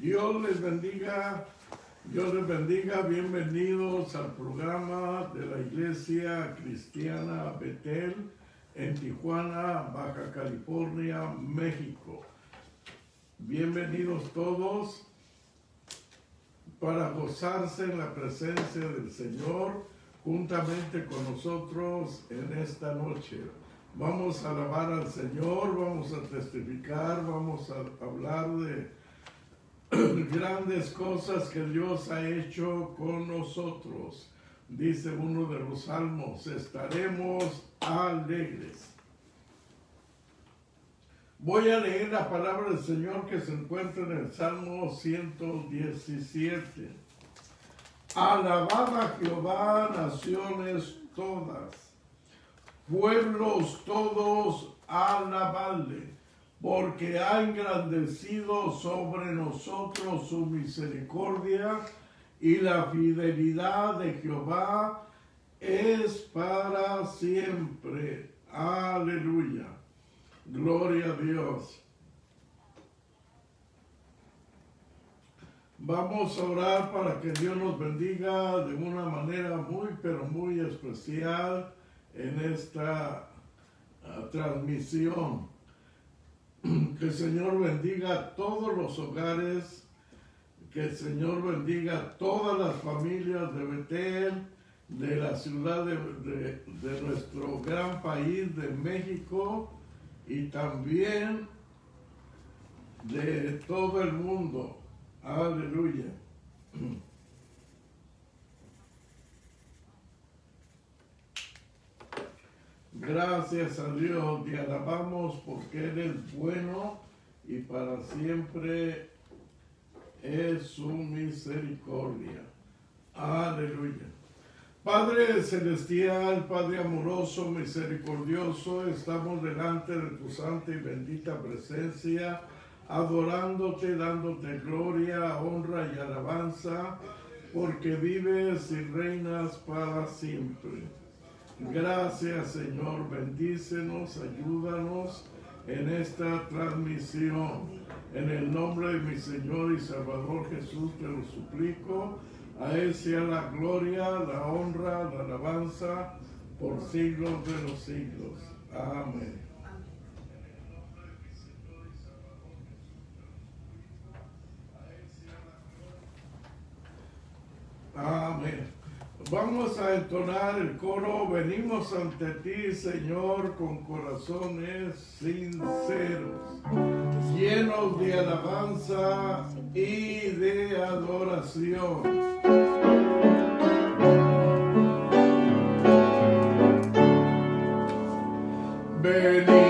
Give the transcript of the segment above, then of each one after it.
Dios les bendiga, Dios les bendiga, bienvenidos al programa de la Iglesia Cristiana Betel en Tijuana, Baja California, México. Bienvenidos todos para gozarse en la presencia del Señor juntamente con nosotros en esta noche. Vamos a alabar al Señor, vamos a testificar, vamos a hablar de grandes cosas que Dios ha hecho con nosotros. Dice uno de los salmos, estaremos alegres. Voy a leer la palabra del Señor que se encuentra en el Salmo 117. Alabad Jehová, naciones todas, pueblos todos, alabadle, porque ha engrandecido sobre nosotros su misericordia y la fidelidad de Jehová es para siempre. Aleluya. Gloria a Dios. Vamos a orar para que Dios nos bendiga de una manera muy, pero muy especial en esta uh, transmisión. Que el Señor bendiga todos los hogares, que el Señor bendiga todas las familias de Betel, de la ciudad de, de nuestro gran país de México y también de todo el mundo. Aleluya. Gracias a Dios, te alabamos porque eres bueno y para siempre es su misericordia. Aleluya. Padre celestial, Padre amoroso, misericordioso, estamos delante de tu santa y bendita presencia, adorándote, dándote gloria, honra y alabanza, porque vives y reinas para siempre. Gracias Señor, bendícenos, ayúdanos en esta transmisión. En el nombre de mi Señor y Salvador Jesús te lo suplico. A Él sea la gloria, la honra, la alabanza por siglos de los siglos. Amén. Amén. Vamos a entonar el coro. Venimos ante ti, Señor, con corazones sinceros, llenos de alabanza y de adoración. Venimos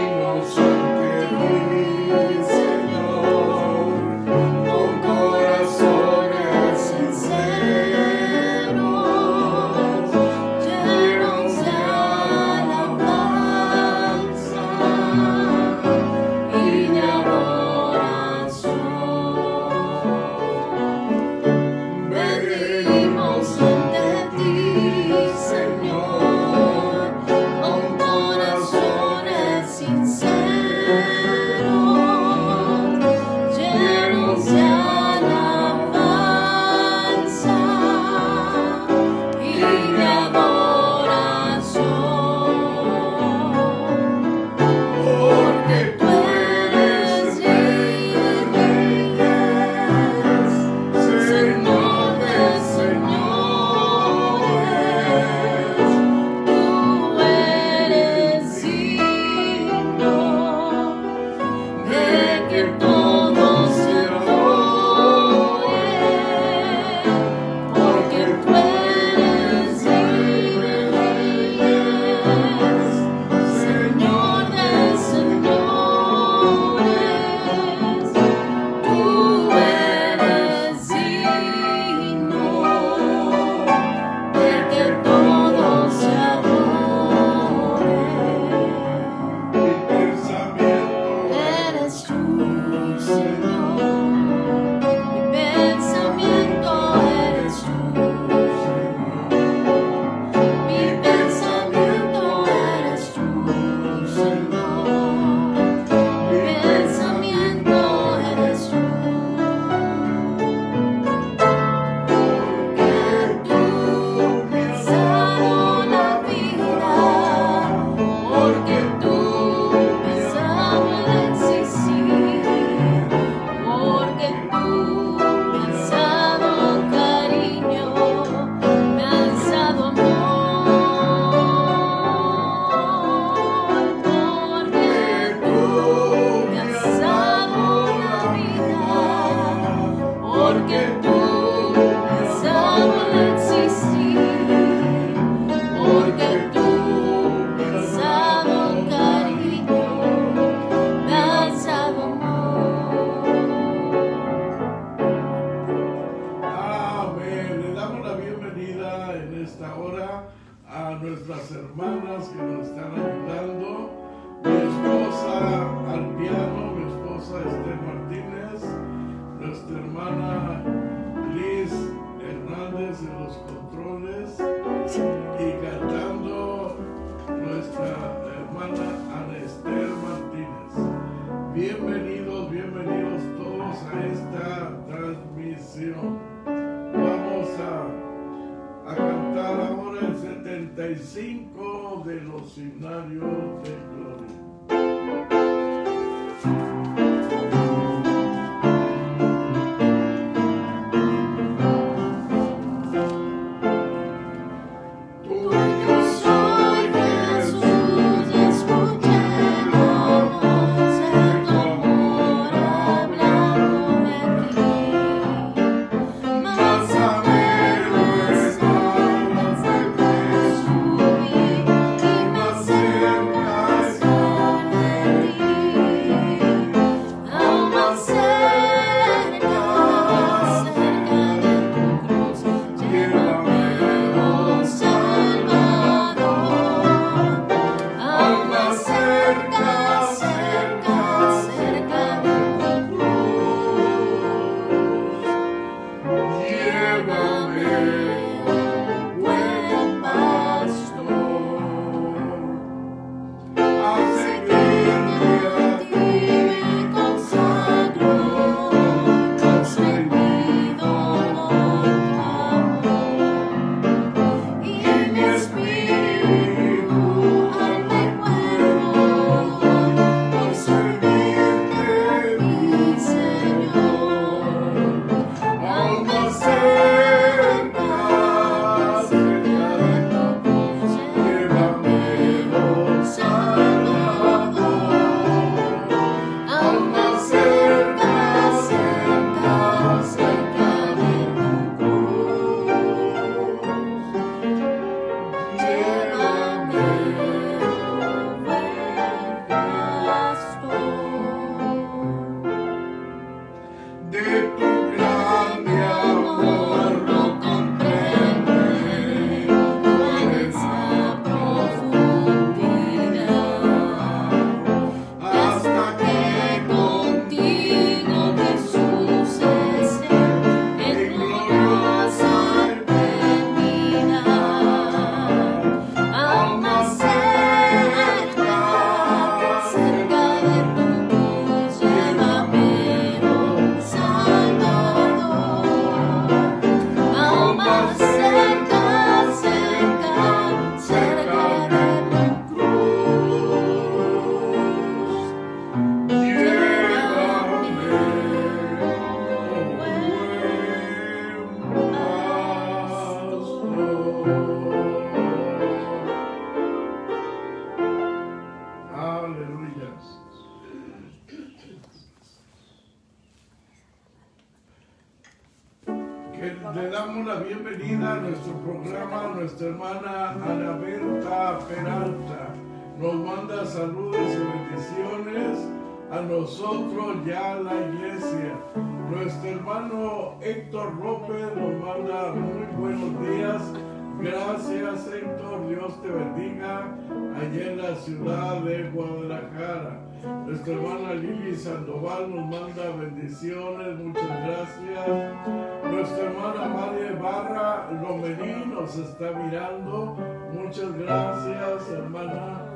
Héctor López nos manda muy buenos días. Gracias Héctor, Dios te bendiga allá en la ciudad de Guadalajara. Nuestra hermana Lili Sandoval nos manda bendiciones, muchas gracias. Nuestra hermana María Barra Lomelí nos está mirando. Muchas gracias, hermana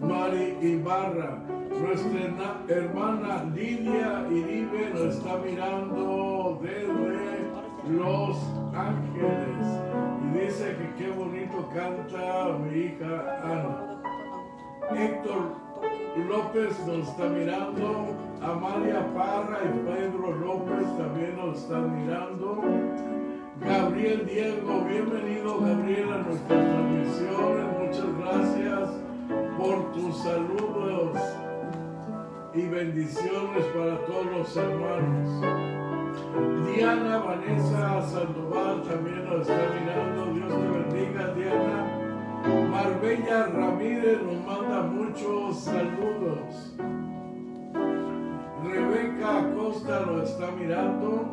Mari Ibarra. Nuestra hermana Lidia Iribe nos está mirando desde Los Ángeles. Y dice que qué bonito canta mi hija Ana. Héctor López nos está mirando, Amalia Parra y Pedro López también nos están mirando. Gabriel Diego, bienvenido Gabriel a nuestras transmisiones, muchas gracias por tus saludos y bendiciones para todos los hermanos. Diana Vanessa Sandoval también nos está mirando, Dios te bendiga Diana. Marbella Ramírez nos manda muchos saludos. Rebeca Acosta nos está mirando.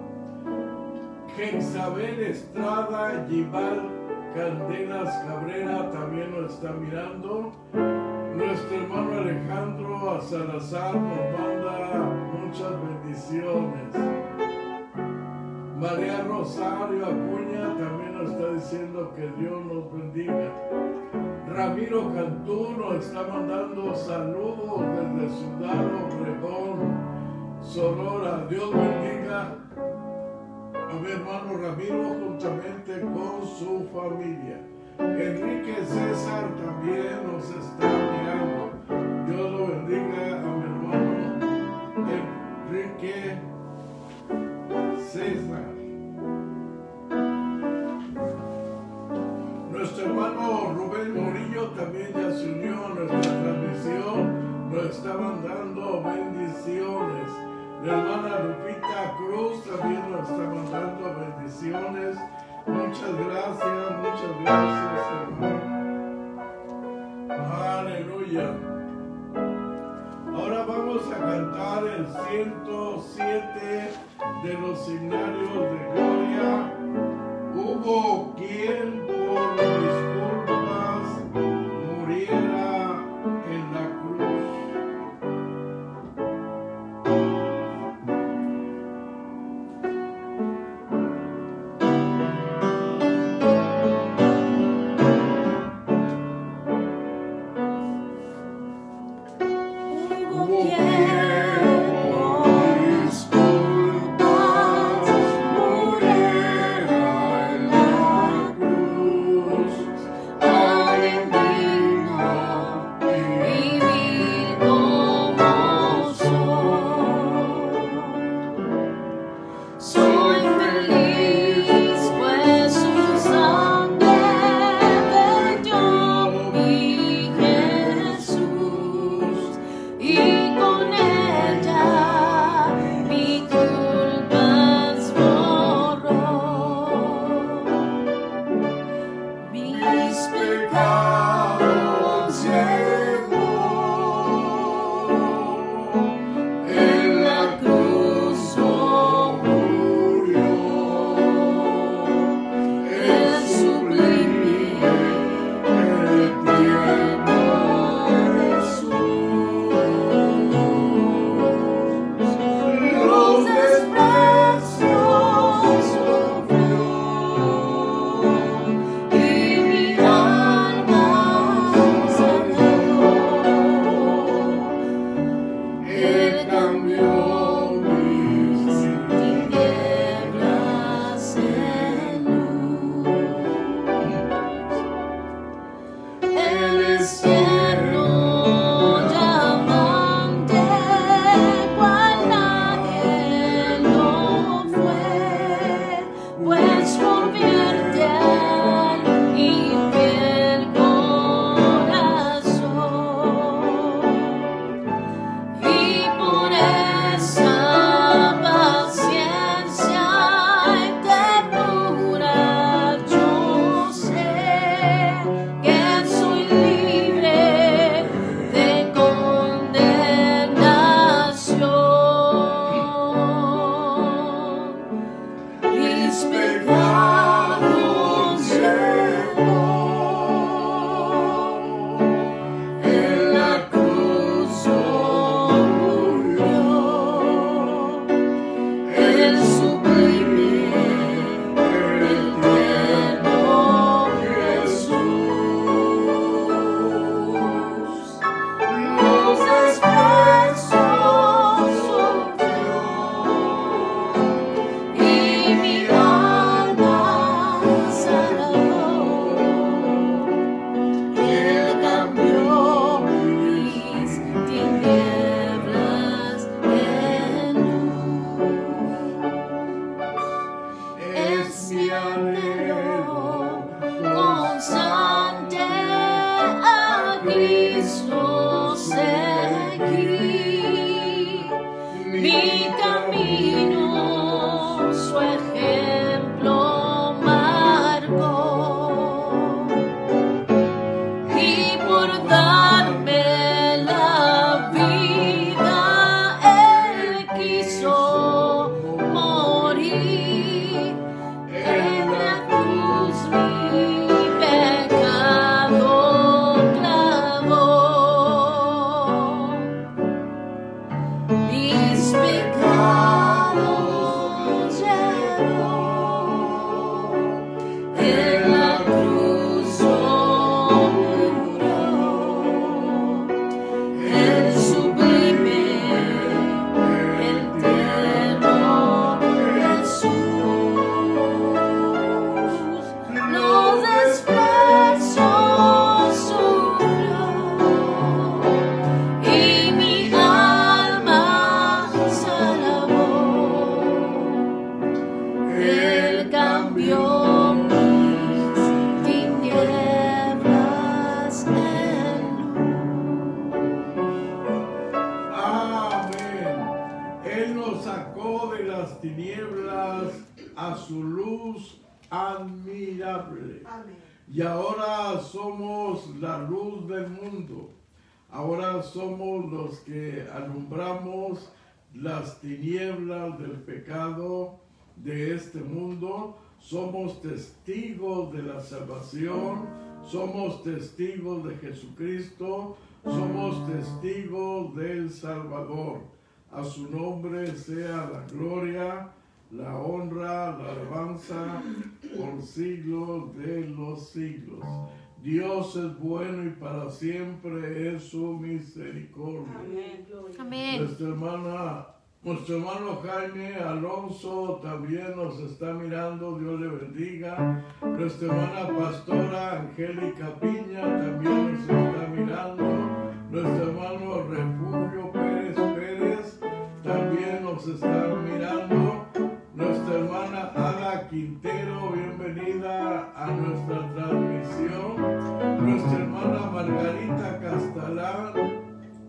Jezabel Estrada Gival Candelas Cabrera también nos está mirando. Nuestro hermano Alejandro Salazar nos manda muchas bendiciones. María Rosario Acuña también nos está diciendo que Dios nos bendiga. Ramiro Cantú nos está mandando saludos desde Ciudad Obregón, Sonora. Dios bendiga a mi hermano Ramiro juntamente con su familia. Enrique César también nos está mirando. Dios lo bendiga a mi hermano Enrique César. Nuestro hermano Rubén Morillo también ya se unió a nuestra transmisión. Nos está mandando bendiciones. La hermana Lupita Cruz también nos está mandando bendiciones. Muchas gracias, muchas gracias, hermano. Aleluya. Ahora vamos a cantar el 107 de los signarios de gloria. Hubo quien por Mis pecados alumbramos las tinieblas del pecado de este mundo. Somos testigos de la salvación. Somos testigos de Jesucristo. Somos testigos del Salvador. A su nombre sea la gloria, la honra, la alabanza por siglos de los siglos. Dios es bueno y para siempre es su misericordia. Amén. Amén. Nuestra hermana, nuestro hermano Jaime Alonso también nos está mirando, Dios le bendiga. Nuestra hermana pastora Angélica Piña también nos está mirando. Nuestro hermano Refugio Pérez Pérez también nos está mirando. Nuestra hermana Ada Quintero, bienvenida a nuestra transmisión. Nuestra hermana Margarita Castalán,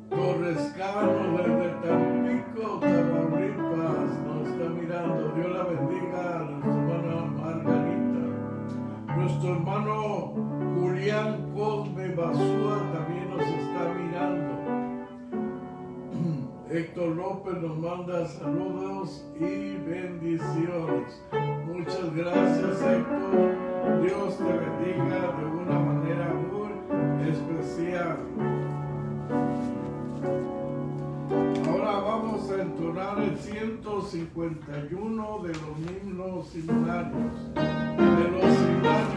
Torrescano desde Tampico, Tamaulipas, nos está mirando. Dios la bendiga a nuestra hermana Margarita. Nuestro hermano Julián Cosme Basúa también nos está mirando. Héctor López nos manda saludos y bendiciones. Muchas gracias Héctor. Dios te bendiga de una manera muy especial. Ahora vamos a entonar el 151 de los himnos himnarios, de los himnarios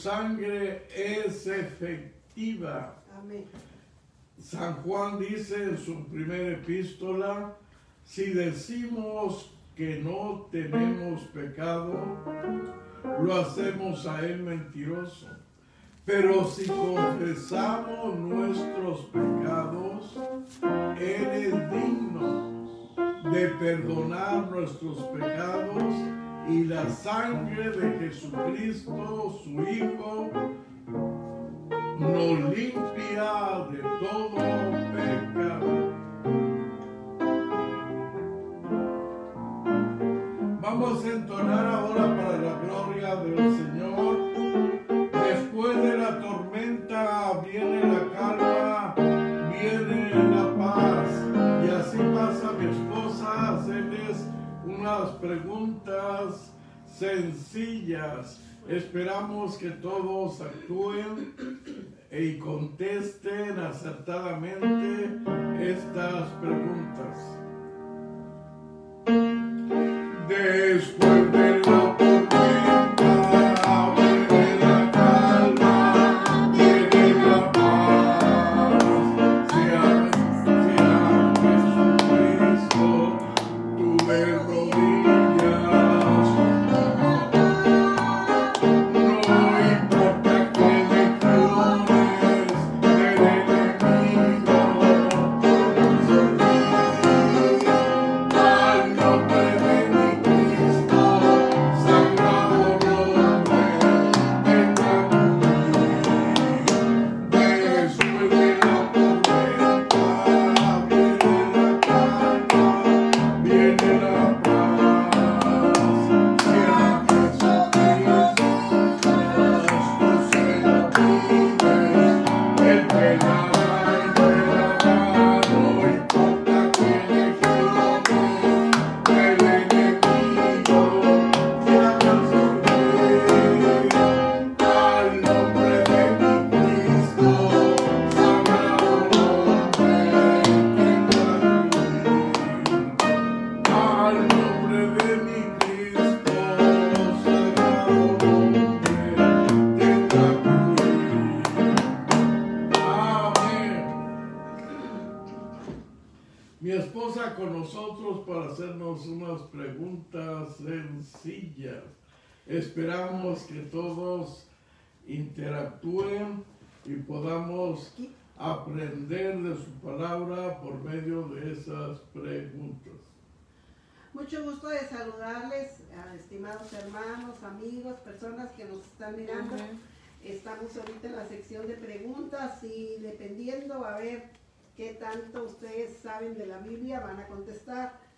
sangre es efectiva. Amén. San Juan dice en su primera epístola, si decimos que no tenemos pecado, lo hacemos a Él mentiroso. Pero si confesamos nuestros pecados, Él es digno de perdonar nuestros pecados y la sangre de Jesucristo, su Hijo, nos limpia de todo pecado. Vamos a entonar ahora para la gloria del Señor. Después de la tormenta viene unas preguntas sencillas. Esperamos que todos actúen y contesten acertadamente estas preguntas. Después de la sencillas. Esperamos que todos interactúen y podamos aprender de su palabra por medio de esas preguntas. Mucho gusto de saludarles, estimados hermanos, amigos, personas que nos están mirando. Estamos ahorita en la sección de preguntas y dependiendo a ver qué tanto ustedes saben de la Biblia van a contestar.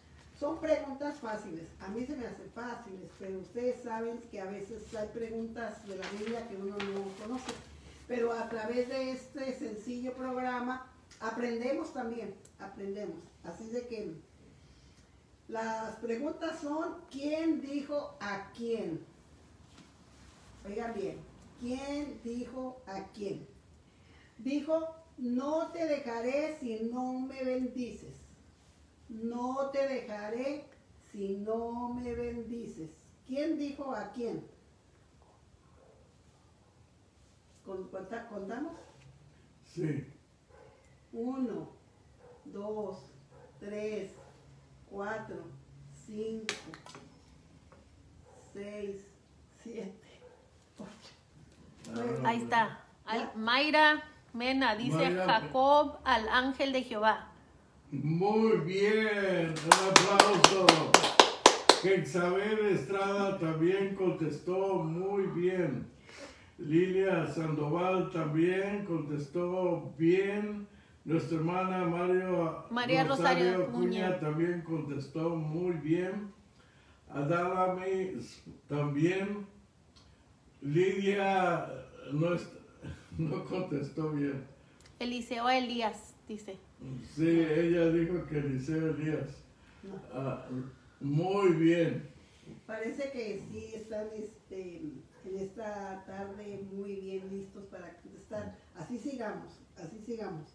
Son preguntas fáciles, a mí se me hacen fáciles, pero ustedes saben que a veces hay preguntas de la Biblia que uno no conoce. Pero a través de este sencillo programa aprendemos también, aprendemos. Así de que las preguntas son, ¿quién dijo a quién? Oigan bien, ¿quién dijo a quién? Dijo, no te dejaré si no me bendices. No te dejaré si no me bendices. ¿Quién dijo a quién? ¿Con- cuenta- ¿Contamos? Sí. Uno, dos, tres, cuatro, cinco, seis, siete, ocho. nueve. Ahí está. Al- Mayra Mena dice Mayra. Jacob al ángel de Jehová. Muy bien, un aplauso. Isabel Estrada también contestó muy bien. Lilia Sandoval también contestó bien. Nuestra hermana Mario, María Rosario Acuña. también contestó muy bien. Adalami también. Lidia no, no contestó bien. Eliseo Elías dice. Sí, ella dijo que Eliseo Elías. No. Ah, muy bien. Parece que sí están este, en esta tarde muy bien listos para contestar. Así sigamos, así sigamos.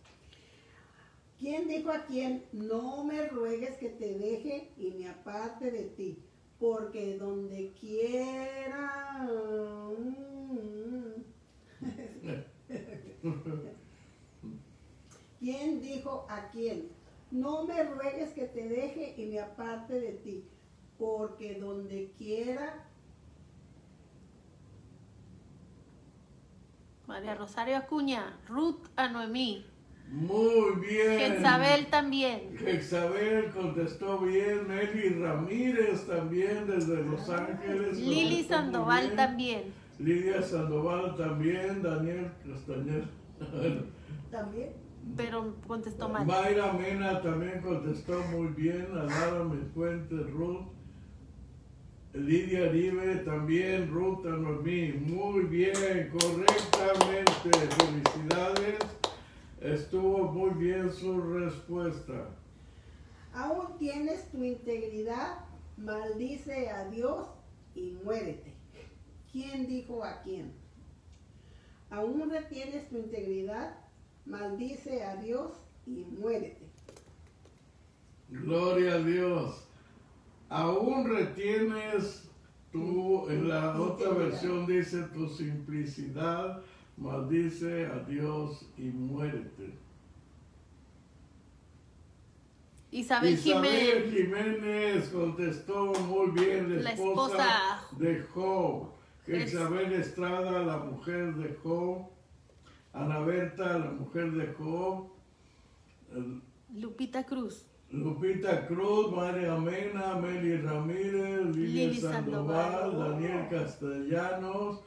¿Quién dijo a quién? No me ruegues que te deje y me aparte de ti, porque donde quiera... ¿Quién dijo a quién? No me ruegues que te deje y me aparte de ti, porque donde quiera, María Rosario Acuña, Ruth a Noemí, Muy bien. Jezabel también, Jezabel contestó bien. Meli Ramírez también desde Los Ángeles. Lili Sandoval bien. también, Lidia Sandoval también. Daniel Castañer. también. Pero contestó mal. Mayra Mena también contestó muy bien. Adara Fuentes, Ruth. Lidia Aribe también. Ruth Anormí. Muy bien, correctamente. Felicidades. Estuvo muy bien su respuesta. Aún tienes tu integridad, maldice a Dios y muérete. ¿Quién dijo a quién? Aún retienes tu integridad, maldice a Dios y muérete. Gloria a Dios. Aún retienes tú, en la otra versión dice tu simplicidad, maldice a Dios y muérete. Isabel Isabel Jiménez, Jiménez contestó muy bien, la La esposa, de Job. Es- Isabel Estrada, la mujer de Job. Ana Berta, la mujer de Job. Lupita Cruz, Lupita Cruz, María Mena, Meli Ramírez, Lili Lili Sandoval, Sandoval. Daniel Castellanos,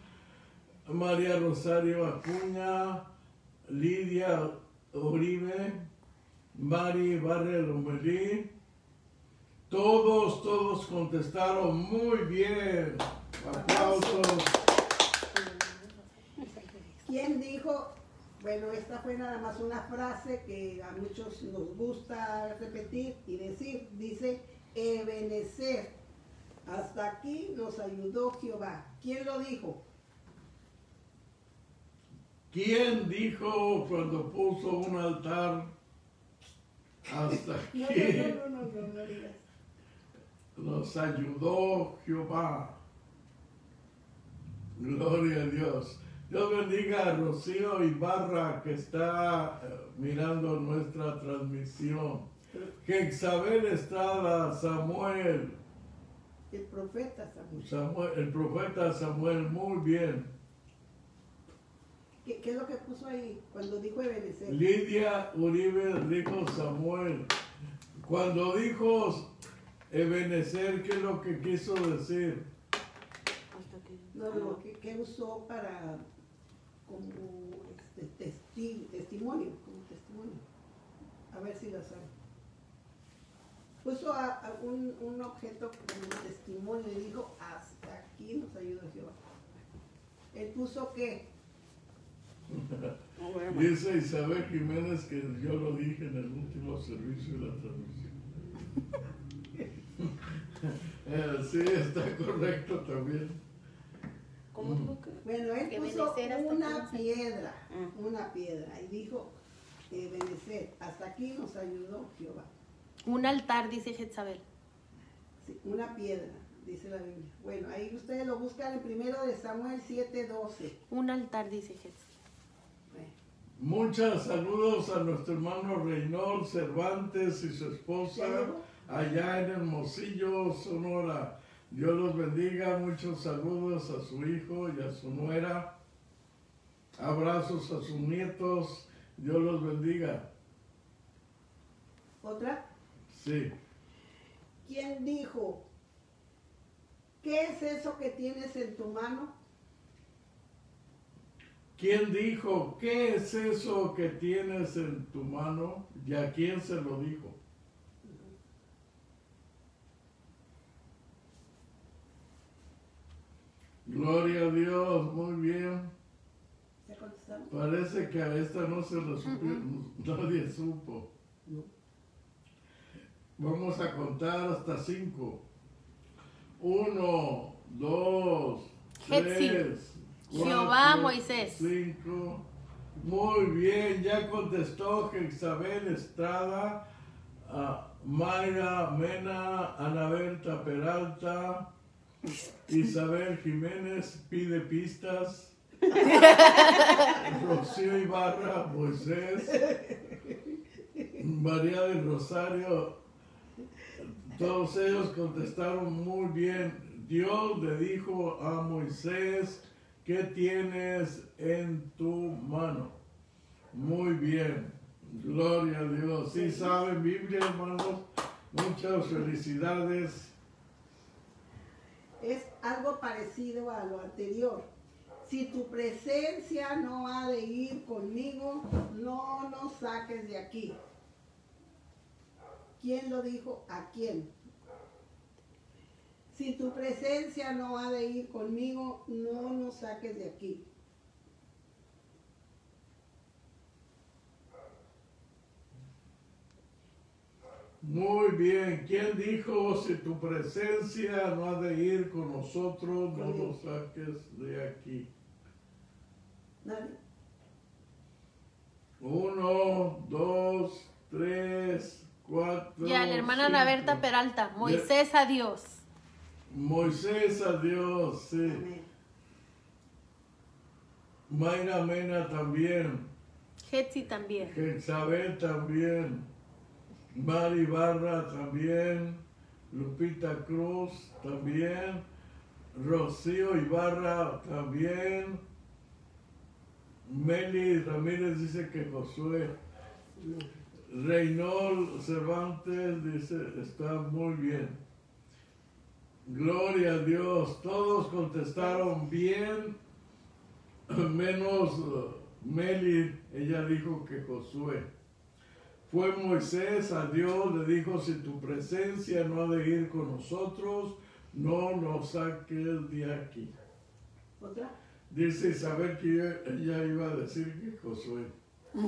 María Rosario Acuña, Lidia Uribe, Mari Barre Lomelí. Todos, todos contestaron muy bien. Aplausos. ¿Quién dijo? Bueno, esta fue nada más una frase que a muchos nos gusta repetir y decir. Dice, Ebenezer. Hasta aquí nos ayudó Jehová. ¿Quién lo dijo? ¿Quién dijo cuando puso un altar hasta No, aquí? no, no, no, no, no, no digas. Nos ayudó Jehová. Gloria a Dios. Dios bendiga a Rocío Ibarra que está eh, mirando nuestra transmisión. Jezabel Estrada, Samuel, El profeta Samuel. Samuel, el profeta Samuel, muy bien. ¿Qué, qué es lo que puso ahí cuando dijo Ebenezer? Lidia Uribe dijo Samuel. Cuando dijo Ebenezer, ¿qué es lo que quiso decir? No, no, ¿qué, qué usó para como este, testi- testimonio? Como testimonio. A ver si lo sabe. Puso a, a un, un objeto como testimonio y dijo, hasta aquí nos ayuda Jehová. Él puso qué? Dice Isabel Jiménez que yo lo dije en el último servicio de la transmisión. Eh, sí, está correcto también. ¿Cómo dijo que? Bueno, él Que puso una piedra, Ah. una piedra, y dijo, obedecer, hasta aquí nos ayudó Jehová. un altar, dice Jezabel. Sí, una piedra, dice la Biblia. Bueno, ahí ustedes lo buscan en primero de Samuel 7:12. Un altar, dice Jezabel. Muchos saludos a nuestro hermano Reynold Cervantes y su esposa allá en Hermosillo, Sonora. Dios los bendiga, muchos saludos a su hijo y a su nuera. Abrazos a sus nietos, Dios los bendiga. Otra, Sí. ¿quién dijo? ¿Qué es eso que tienes en tu mano? ¿Quién dijo, qué es eso que tienes en tu mano? ¿Y a quién se lo dijo? Gloria a Dios, muy bien. Parece que a esta no se lo nadie supo. Vamos a contar hasta cinco. Uno, dos, tres, Jehová, cuatro, Moisés. Cinco. Muy bien, ya contestó Isabel Estrada, ah, Mayra Mena, Ana Berta Peralta, Isabel Jiménez pide pistas, Rocío Ibarra, Moisés, María del Rosario, Todos ellos contestaron muy bien. Dios le dijo a Moisés, ¿qué tienes en tu mano? Muy bien. Gloria a Dios. Sí saben Biblia, hermanos. Muchas felicidades. Es algo parecido a lo anterior. Si tu presencia no ha de ir conmigo, no nos saques de aquí. ¿Quién lo dijo? ¿A quién? Si tu presencia no ha de ir conmigo, no nos saques de aquí. Muy bien. ¿Quién dijo si tu presencia no ha de ir con nosotros, no nos saques de aquí? Nadie. Uno, dos, tres, cuatro. Ya, la hermana Ana cinco. Berta Peralta. Moisés a Dios. Moisés a Dios, sí. Amén. Mayra Mena también. Hetzi también. Isabel también. Mari Barra también. Lupita Cruz también. Rocío Ibarra también. Meli Ramírez dice que Josué. Reynol Cervantes dice está muy bien. Gloria a Dios. Todos contestaron bien, menos uh, Meli. Ella dijo que Josué. Fue Moisés a Dios, le dijo, si tu presencia no ha de ir con nosotros, no nos saques de aquí. ¿Otra? Dice Isabel que ella- ella iba a decir que Josué.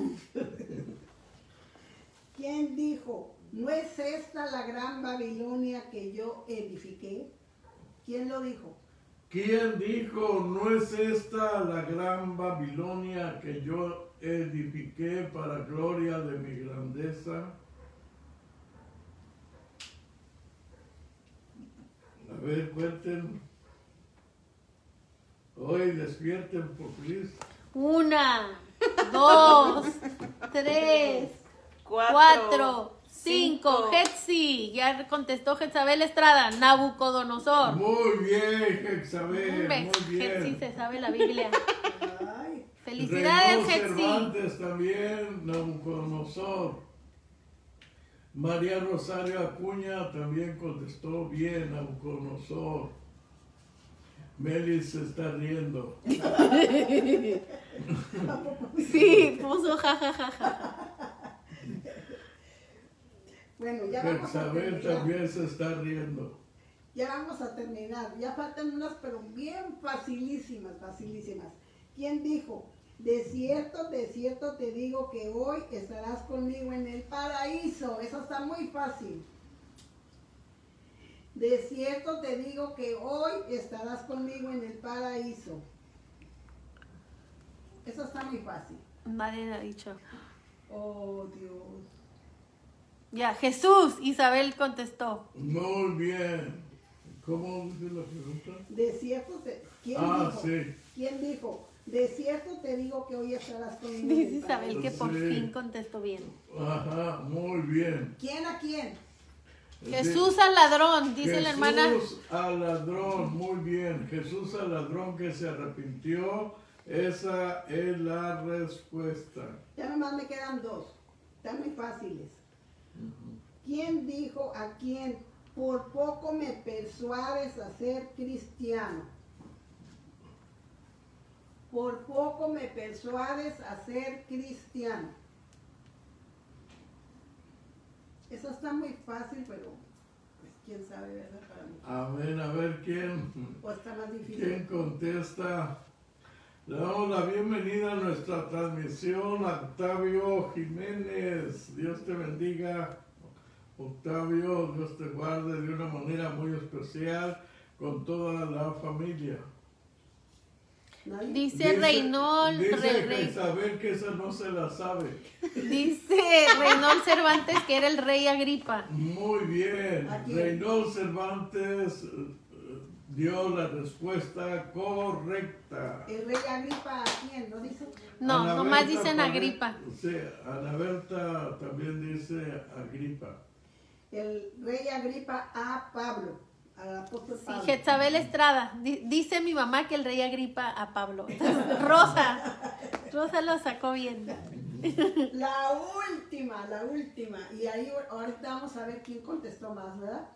¿Quién dijo, no es esta la gran Babilonia que yo edifiqué? ¿Quién lo dijo? ¿Quién dijo, no es esta la gran Babilonia que yo edifiqué para gloria de mi grandeza? A ver, cuenten. Hoy despierten por please. Una, dos, tres, cuatro, cinco. Hetzi. Ya contestó Jezabel Estrada. Nabucodonosor. Muy bien, Hombre, muy Hetzi bien. se sabe la Biblia. Felicidades. Cervantes también, Nabucodonosor. María Rosario Acuña también contestó bien, Nabucodonosor. Meli se está riendo. Sí, puso jajajaja. bueno, ya vamos a terminar. también se está riendo. Ya vamos a terminar. Ya faltan unas, pero bien facilísimas, facilísimas. ¿Quién dijo? De cierto, de cierto te digo que hoy estarás conmigo en el paraíso. Eso está muy fácil. De cierto te digo que hoy estarás conmigo en el paraíso. Eso está muy fácil. Nadie ha dicho. Oh Dios. Ya, Jesús. Isabel contestó. Muy bien. ¿Cómo dice la pregunta? De cierto te... ¿Quién Ah, dijo? sí. ¿Quién dijo? De cierto te digo que hoy estarás conmigo. Dice el Isabel que por Sí. fin contestó bien. Ajá, muy bien. ¿Quién a quién? Jesús al ladrón, dice la hermana. Jesús al ladrón, muy bien. Jesús al ladrón que se arrepintió, esa es la respuesta. Ya nomás me quedan dos. Están muy fáciles. ¿Quién dijo a quién? Por poco me persuades a ser cristiano. Por poco me persuades a ser cristiano. Eso está muy fácil, pero pues quién sabe, ¿verdad? Para mí. Amén, a ver quién, O está más difícil. quién contesta. Le damos la bienvenida a nuestra transmisión, a Octavio Jiménez. Dios te bendiga, Octavio. Dios te guarde de una manera muy especial con toda la familia. Dice Reynol, Dice Re- que Re- Isabel que esa no se la sabe. dice Reynol Cervantes que era el rey Agripa. Muy bien. Reynold Cervantes eh, dio la respuesta correcta. El rey Agripa, ¿a quién? ¿No dice? No, Ana nomás Berta dicen también- Agripa. Sí, Ana Berta también dice Agripa. el rey Agripa a Pablo, al apóstol Sí, Pablo. Jezabel Estrada. Di- dice mi mamá que el rey agripa a Pablo. Rosa. Rosa lo sacó bien. La última, la última. Y ahí ahorita vamos a ver quién contestó más, ¿verdad?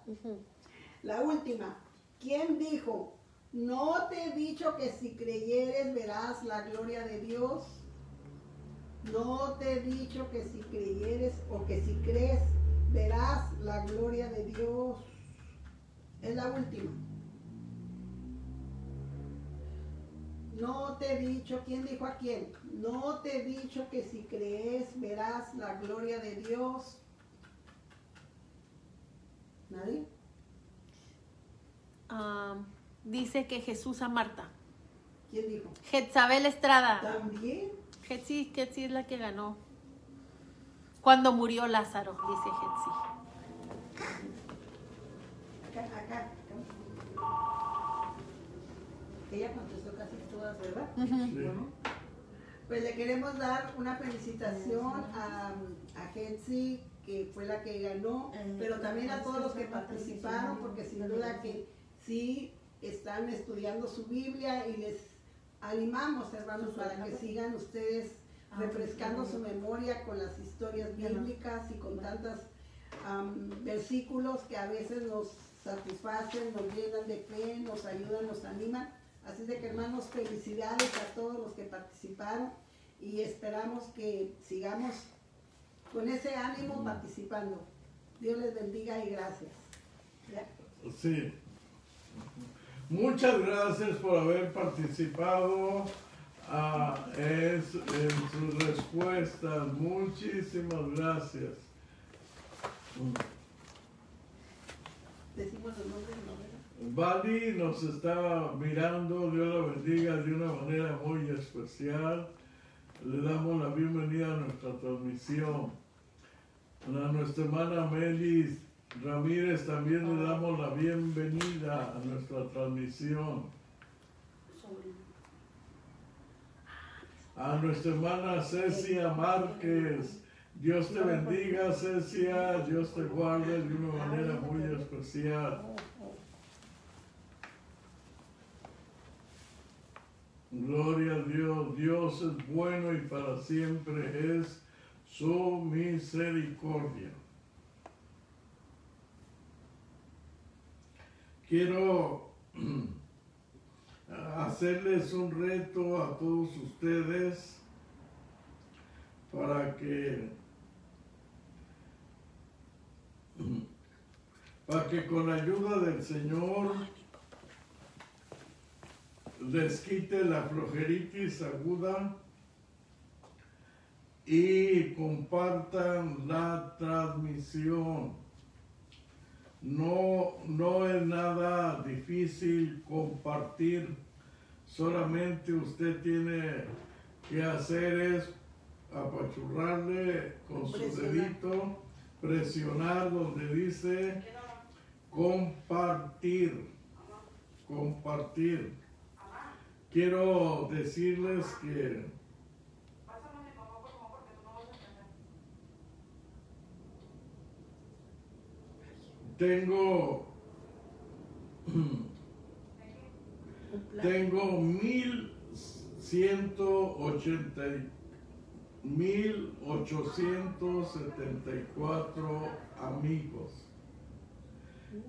La última. ¿Quién dijo? No te he dicho que si creyeres verás la gloria de Dios. No te he dicho que si creyeres o que si crees verás la gloria de Dios. Es la última. No te he dicho, ¿quién dijo a quién? No te he dicho que si crees verás la gloria de Dios. ¿Nadie? Ah, dice que Jesús a Marta. ¿Quién dijo? Jezabel Estrada. También. Jetsi, Jetsi es la que ganó. Cuando murió Lázaro, dice Jetsi. Acá. Ella contestó casi todas, ¿verdad? Sí. Bueno, pues le queremos dar una felicitación a, a que fue la que ganó, pero también a todos los que participaron, porque sin duda que sí están estudiando su Biblia y les animamos, hermanos, para que sigan ustedes refrescando su memoria con las historias bíblicas y con tantos versículos que a veces nos satisfacen, nos llenan de fe, nos ayudan, nos animan. Así de que hermanos, felicidades a todos los que participaron y esperamos que sigamos con ese ánimo participando. Dios les bendiga y gracias. Ya. Sí. Muchas gracias por haber participado ah, en, su- en sus respuestas. Muchísimas gracias. Decimos los nombres, ¿no? ¿verdad? Bali nos está mirando, Dios la bendiga de una manera muy especial. Le damos la bienvenida a nuestra transmisión. A nuestra hermana Melis Ramírez también le damos la bienvenida a nuestra transmisión. A nuestra hermana Cecia Márquez. Dios te bendiga, Cecia. Dios te guarde de una manera muy especial. Gloria a Dios, Dios es bueno y para siempre es su misericordia. Quiero hacerles un reto a todos ustedes para que para que con la ayuda del Señor les quite la flojeritis aguda y compartan la transmisión. No, no es nada difícil compartir, solamente usted tiene que hacer es apachurrarle con su dedito, presionar donde dice compartir, compartir. Quiero decirles que tengo tengo mil ciento ochenta y- mil ochocientos setenta y cuatro amigos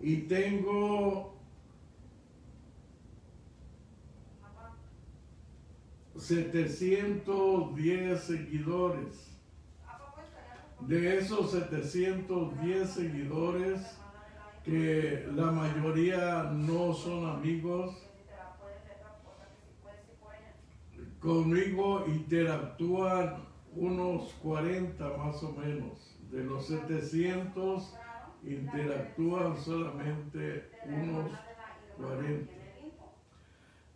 y tengo 710 seguidores. De esos 710 seguidores, que la mayoría no son amigos, conmigo interactúan unos 40 más o menos. De los 700 interactúan solamente unos 40.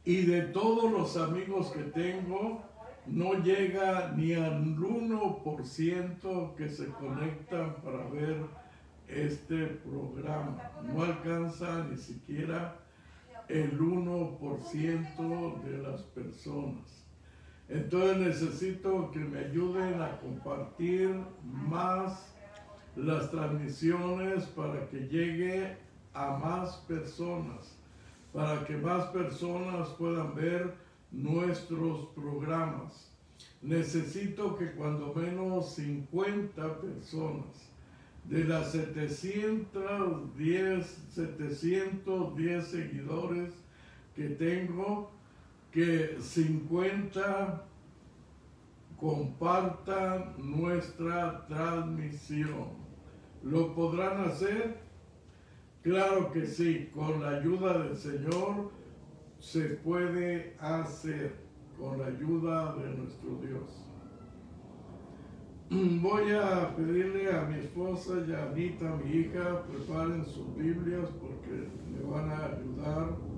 Y de todos los amigos que tengo, no llega ni al 1% que se conectan para ver este programa. No alcanza ni siquiera el 1% de las personas. Entonces necesito que me ayuden a compartir más las transmisiones para que llegue a más personas, para que más personas puedan ver nuestros programas. Necesito que cuando menos 50 personas de las 710, 710 seguidores que tengo, que 50 compartan nuestra transmisión. ¿Lo podrán hacer? Claro que sí, con la ayuda del Señor se puede hacer, con la ayuda de nuestro Dios. Voy a pedirle a mi esposa y a Anita, mi hija, preparen sus Biblias porque me van a ayudar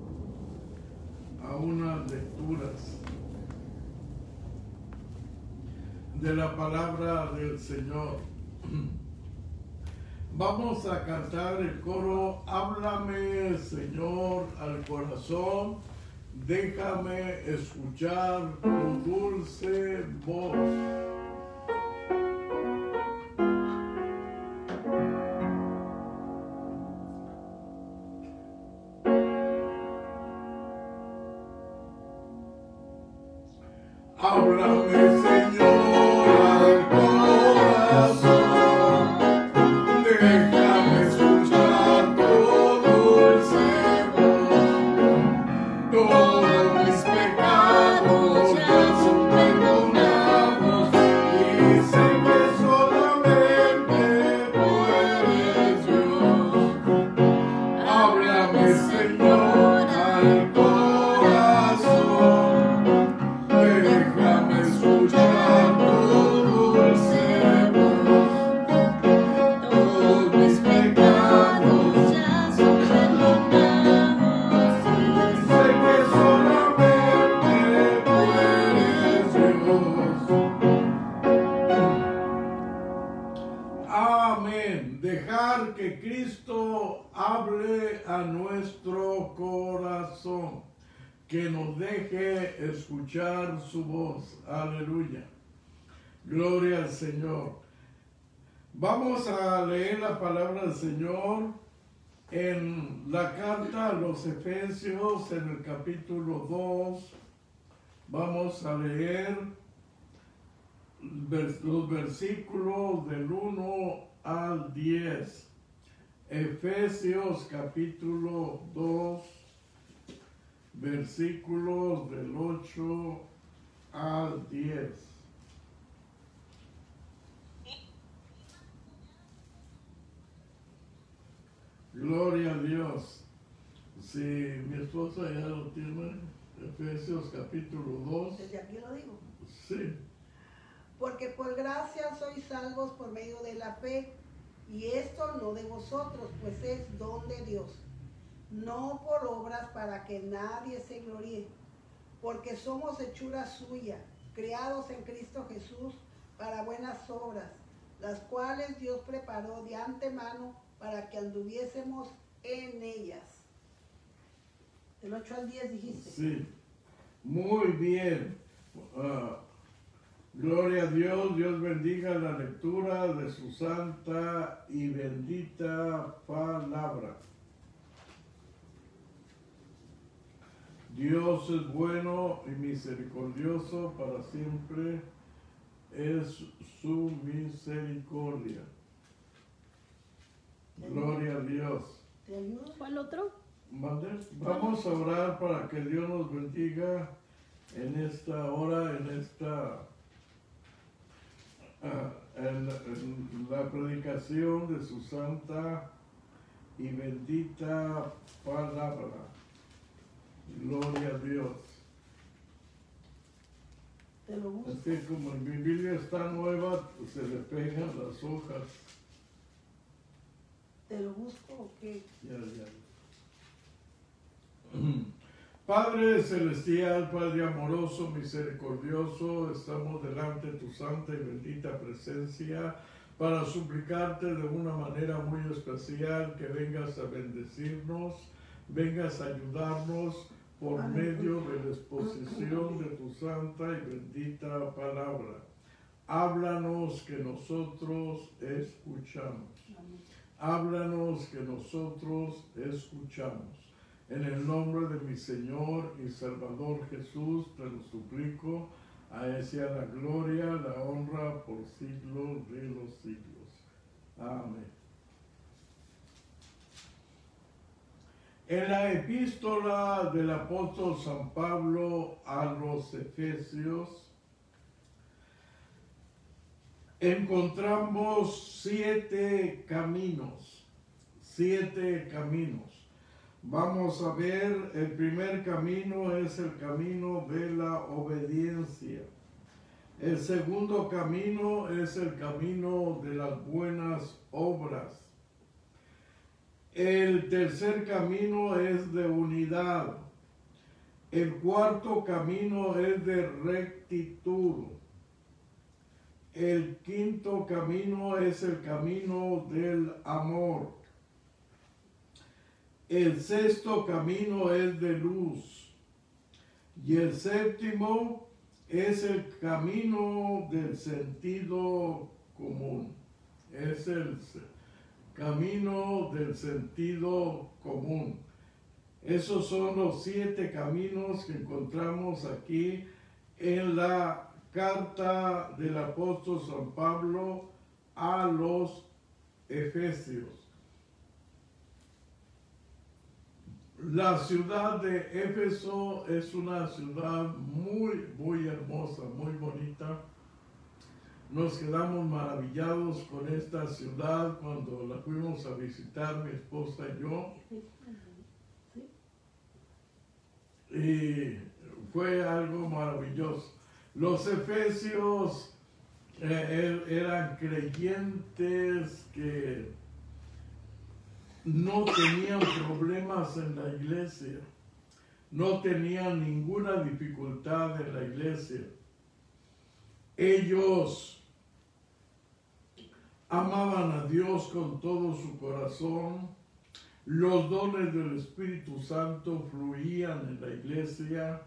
a unas lecturas de la palabra del Señor. Vamos a cantar el coro, háblame Señor al corazón, déjame escuchar tu dulce voz. Aleluya. Gloria al Señor. Vamos a leer la palabra del Señor en la carta a los Efesios en el capítulo 2. Vamos a leer los versículos del 1 al 10. Efesios capítulo 2, versículos del 8 al 10. Gloria a Dios. Si mi esposa ya lo tiene, Efesios capítulo 2. Desde aquí lo digo. Sí, Porque por gracia sois salvos por medio de la fe, y esto no de vosotros, pues es don de Dios, no por obras para que nadie se gloríe, porque somos hechura suya, creados en Cristo Jesús para buenas obras, las cuales Dios preparó de antemano para que anduviésemos en ellas. Del 8 al 10 dijiste. sí. Muy bien. Ah, gloria a Dios. Dios bendiga la lectura de su santa y bendita palabra. Dios es bueno y misericordioso para siempre. Es su misericordia. Gloria a Dios. ¿Te ayudo? ¿Cuál otro? Vamos a orar para que Dios nos bendiga en esta hora, en esta ah, en, en la predicación de su santa y bendita palabra. Gloria a Dios. Te lo busco. Es que como mi Biblia está nueva, se le pegan las hojas. ¿Te lo busco o qué? Ya, ya. Padre celestial, Padre amoroso, misericordioso, estamos delante de tu santa y bendita presencia para suplicarte de una manera muy especial que vengas a bendecirnos, vengas a ayudarnos por medio de la exposición de tu santa y bendita palabra. háblanos que nosotros escuchamos. Háblanos que nosotros escuchamos. En el nombre de mi Señor y Salvador Jesús te lo suplico. A sea la gloria, la honra por siglos de los siglos. Amén. En la epístola del apóstol San Pablo a los Efesios, encontramos siete caminos, siete caminos. Vamos a ver, el primer camino es el camino de la obediencia. El segundo camino es el camino de las buenas obras. El tercer camino es de unidad. El cuarto camino es de rectitud. El quinto camino es el camino del amor. El sexto camino es de luz. Y el séptimo es el camino del sentido común. Es el camino del sentido común. Esos son los siete caminos que encontramos aquí en la carta del apóstol San Pablo a los Efesios. La ciudad de Éfeso es una ciudad muy, muy hermosa, muy bonita. Nos quedamos maravillados con esta ciudad cuando la fuimos a visitar mi esposa y yo. Y fue algo maravilloso. Los efesios eh, er- eran creyentes que no tenían problemas en la iglesia, no tenían ninguna dificultad en la iglesia. Ellos amaban a Dios con todo su corazón, los dones del Espíritu Santo fluían en la iglesia,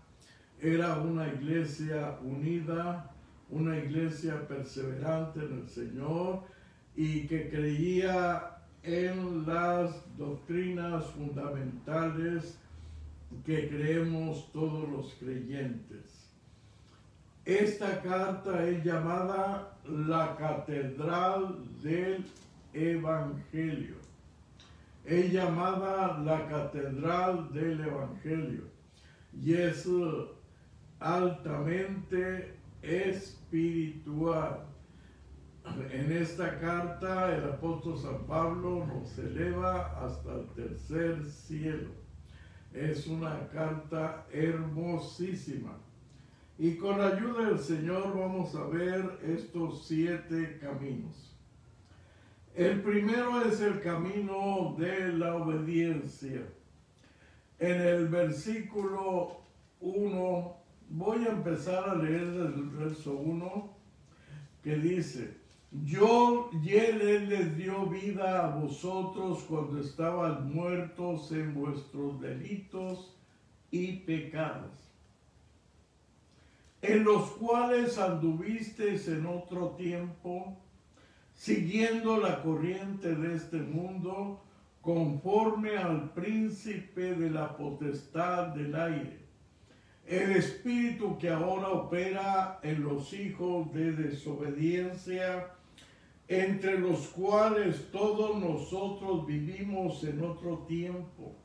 era una iglesia unida, una iglesia perseverante en el Señor y que creía en las doctrinas fundamentales que creemos todos los creyentes. Esta carta es llamada la Catedral del Evangelio. Es llamada la Catedral del Evangelio y es altamente espiritual. En esta carta el apóstol San Pablo nos eleva hasta el tercer cielo. Es una carta hermosísima. Y con la ayuda del Señor vamos a ver estos siete caminos. El primero es el camino de la obediencia. En el versículo 1, voy a empezar a leer el verso 1, que dice, yo y él, él les dio vida a vosotros cuando estaban muertos en vuestros delitos y pecados, en los cuales anduvisteis en otro tiempo, siguiendo la corriente de este mundo, conforme al príncipe de la potestad del aire, el espíritu que ahora opera en los hijos de desobediencia, entre los cuales todos nosotros vivimos en otro tiempo,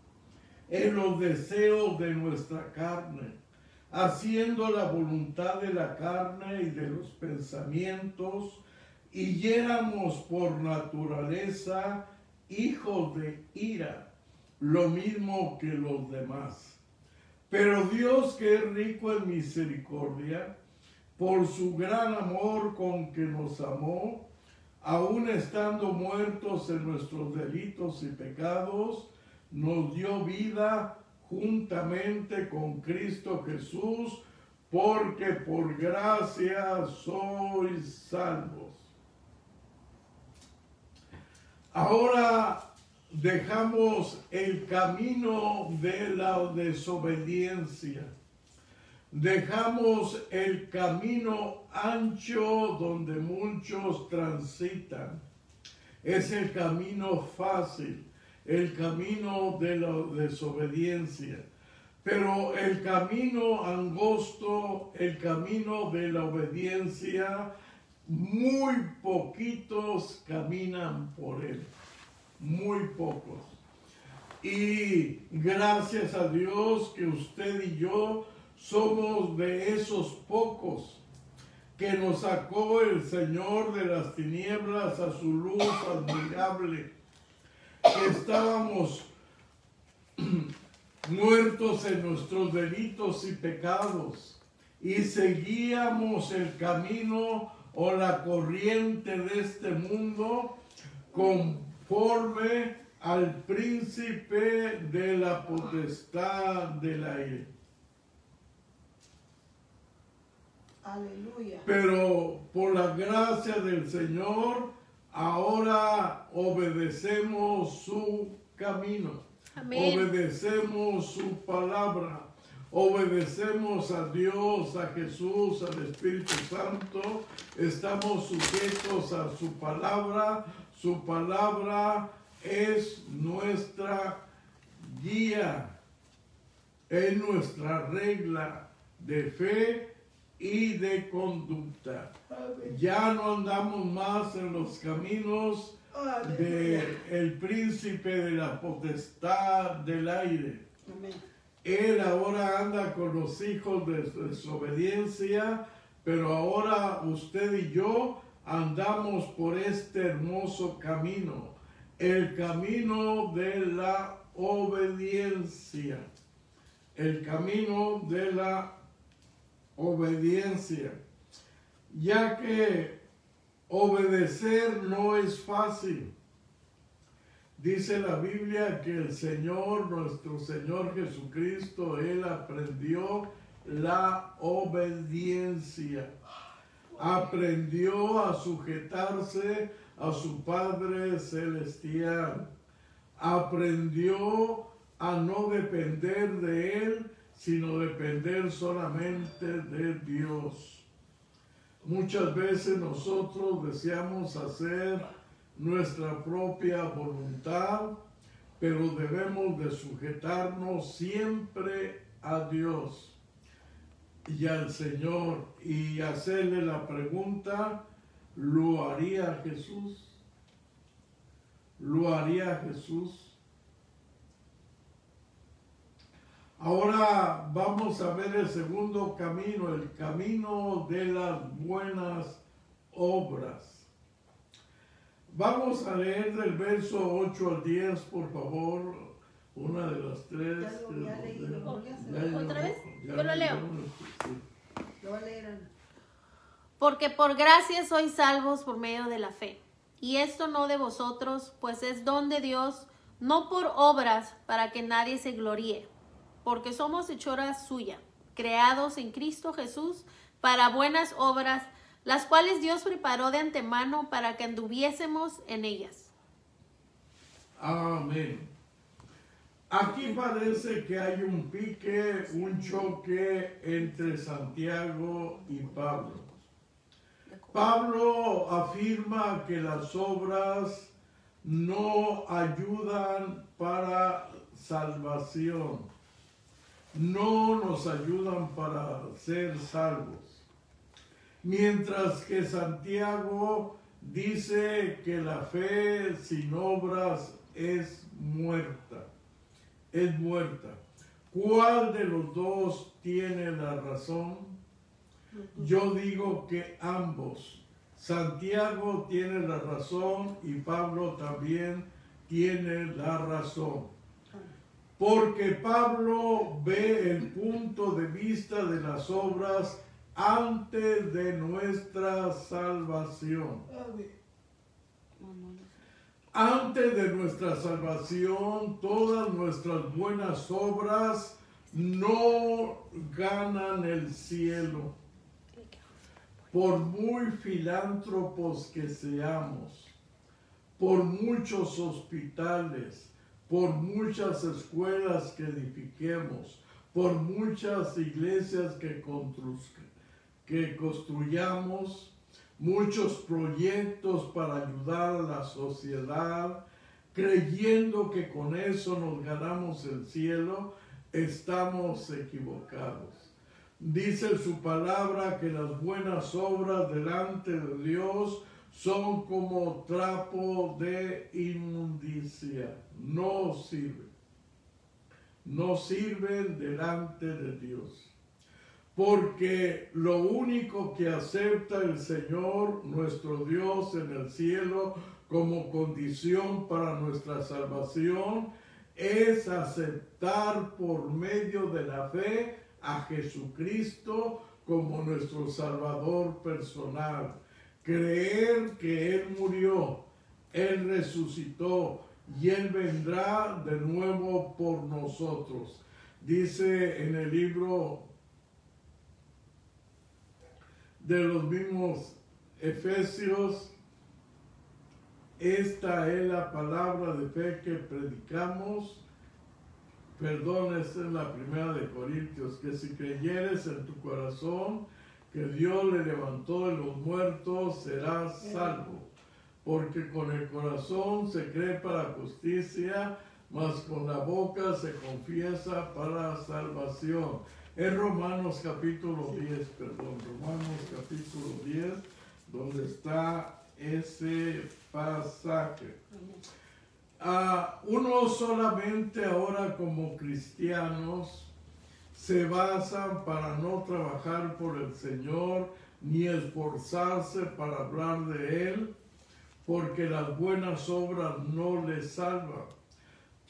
en los deseos de nuestra carne, haciendo la voluntad de la carne y de los pensamientos, y éramos por naturaleza hijos de ira, lo mismo que los demás. Pero Dios que es rico en misericordia, por su gran amor con que nos amó, aun estando muertos en nuestros delitos y pecados, nos dio vida juntamente con Cristo Jesús, porque por gracia sois salvos. Ahora dejamos el camino de la desobediencia. Dejamos el camino ancho donde muchos transitan. Es el camino fácil, el camino de la desobediencia. Pero el camino angosto, el camino de la obediencia, muy poquitos caminan por él. Muy pocos. Y gracias a Dios que usted y yo somos de esos pocos que nos sacó el Señor de las tinieblas a su luz admirable, que estábamos muertos en nuestros delitos y pecados y seguíamos el camino o la corriente de este mundo conforme al príncipe de la potestad del aire. Aleluya. Pero por la gracia del Señor, ahora obedecemos su camino. Amén. Obedecemos su palabra. Obedecemos a Dios, a Jesús, al Espíritu Santo. Estamos sujetos a su palabra. Su palabra es nuestra guía. Es nuestra regla de fe y de conducta. Ya no andamos más en los caminos de el príncipe de la potestad del aire. Él ahora anda con los hijos de desobediencia, pero ahora usted y yo andamos por este hermoso camino, el camino de la obediencia, el camino de la obediencia, ya que obedecer no es fácil. Dice la Biblia que el Señor, nuestro Señor Jesucristo, Él aprendió la obediencia. Aprendió a sujetarse a su Padre Celestial. Aprendió a no depender de Él, sino depender solamente de Dios. Muchas veces nosotros deseamos hacer nuestra propia voluntad, pero debemos de sujetarnos siempre a Dios y al Señor y hacerle la pregunta, ¿lo haría Jesús? ¿Lo haría Jesús? Ahora vamos a ver el segundo camino, el camino de las buenas obras. Vamos a leer del verso 8 al 10, por favor, una de las tres. Ya lo. Ya ya, ¿Otra vez? ya, Yo lo leo. Lo voy a leer, Ana. Porque por gracia sois salvos por medio de la fe. Y esto no de vosotros, pues es don de Dios, no por obras, para que nadie se gloríe. Porque somos hechura suya, creados en Cristo Jesús para buenas obras, las cuales Dios preparó de antemano para que anduviésemos en ellas. Amén. Aquí parece que hay un pique, un choque entre Santiago y Pablo. Pablo afirma que las obras no ayudan para salvación, no nos ayudan para ser salvos. Mientras que Santiago dice que la fe sin obras es muerta, es muerta. ¿Cuál de los dos tiene la razón? Yo digo que ambos. Santiago tiene la razón y Pablo también tiene la razón. Porque Pablo ve el punto de vista de las obras antes de nuestra salvación. Antes de nuestra salvación, todas nuestras buenas obras no ganan el cielo. Por muy filántropos que seamos, por muchos hospitales, por muchas escuelas que edifiquemos, por muchas iglesias que, que construyamos, muchos proyectos para ayudar a la sociedad, creyendo que con eso nos ganamos el cielo, estamos equivocados. Dice su palabra que las buenas obras delante de Dios son como trapo de inmundicia, no sirven, no sirven delante de Dios. Porque lo único que acepta el Señor, nuestro Dios en el cielo, como condición para nuestra salvación, es aceptar por medio de la fe a Jesucristo como nuestro Salvador personal. Creer que Él murió, Él resucitó y Él vendrá de nuevo por nosotros. Dice en el libro de los mismos Efesios, esta es la palabra de fe que predicamos. Perdón, esta es la primera de Corintios, que si creyeres en tu corazón que Dios le levantó de los muertos, serás salvo. Porque con el corazón se cree para justicia, mas con la boca se confiesa para salvación. Es Romanos capítulo 10, perdón, Romanos capítulo 10, donde está ese pasaje. Ah, uno solamente ahora como cristianos se basan para no trabajar por el Señor ni esforzarse para hablar de Él, porque las buenas obras no les salvan.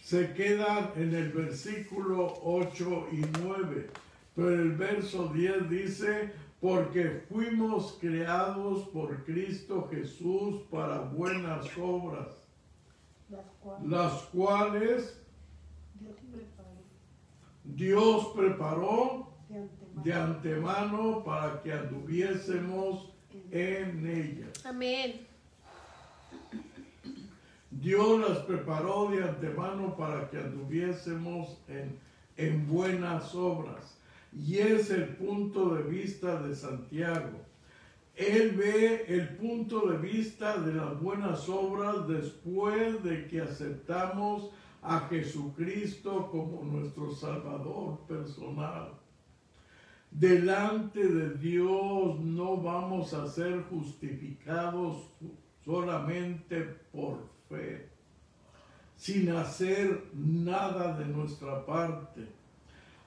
Se quedan en el versículo 8 y 9, pero el verso 10 dice, porque fuimos creados por Cristo Jesús para buenas obras, Las cuales las cuales Dios preparó de antemano. para que anduviésemos en ellas. Amén. Dios las preparó de antemano para que anduviésemos en, en buenas obras. Y es el punto de vista de Santiago. Él ve el punto de vista de las buenas obras después de que aceptamos a Jesucristo como nuestro Salvador personal. Delante de Dios no vamos a ser justificados solamente por fe, sin hacer nada de nuestra parte.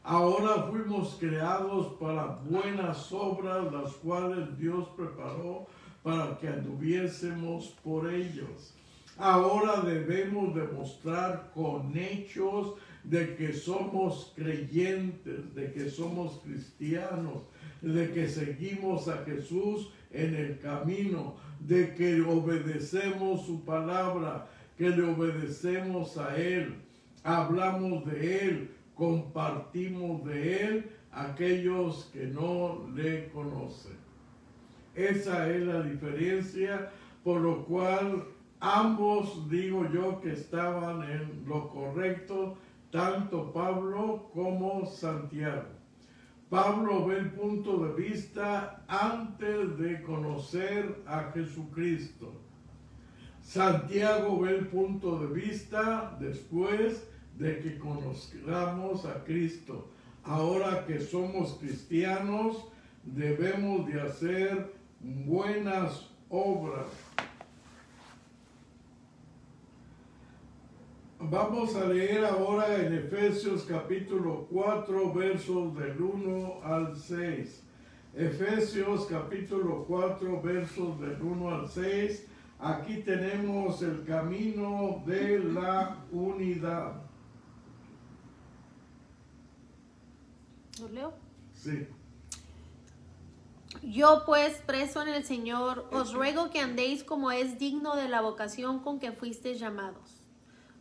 Ahora fuimos creados para buenas obras, las cuales Dios preparó para que anduviésemos por ellos. Ahora debemos demostrar con hechos de que somos creyentes, de que somos cristianos, de que seguimos a Jesús en el camino, de que obedecemos su palabra, que le obedecemos a Él, hablamos de Él, compartimos de Él aquellos que no le conocen. Esa es la diferencia, por lo cual ambos digo yo que estaban en lo correcto, tanto Pablo como Santiago. Pablo ve el punto de vista antes de conocer a Jesucristo. Santiago ve el punto de vista después de que conozcamos a Cristo. Ahora que somos cristianos, debemos de hacer buenas obras. Vamos a leer ahora en Efesios capítulo 4 versos del 1 al 6. Efesios capítulo 4 versos del 1 al 6. Aquí tenemos el camino de la unidad. ¿Lo leo? Sí. Yo pues, preso en el Señor, os ruego que andéis como es digno de la vocación con que fuisteis llamados,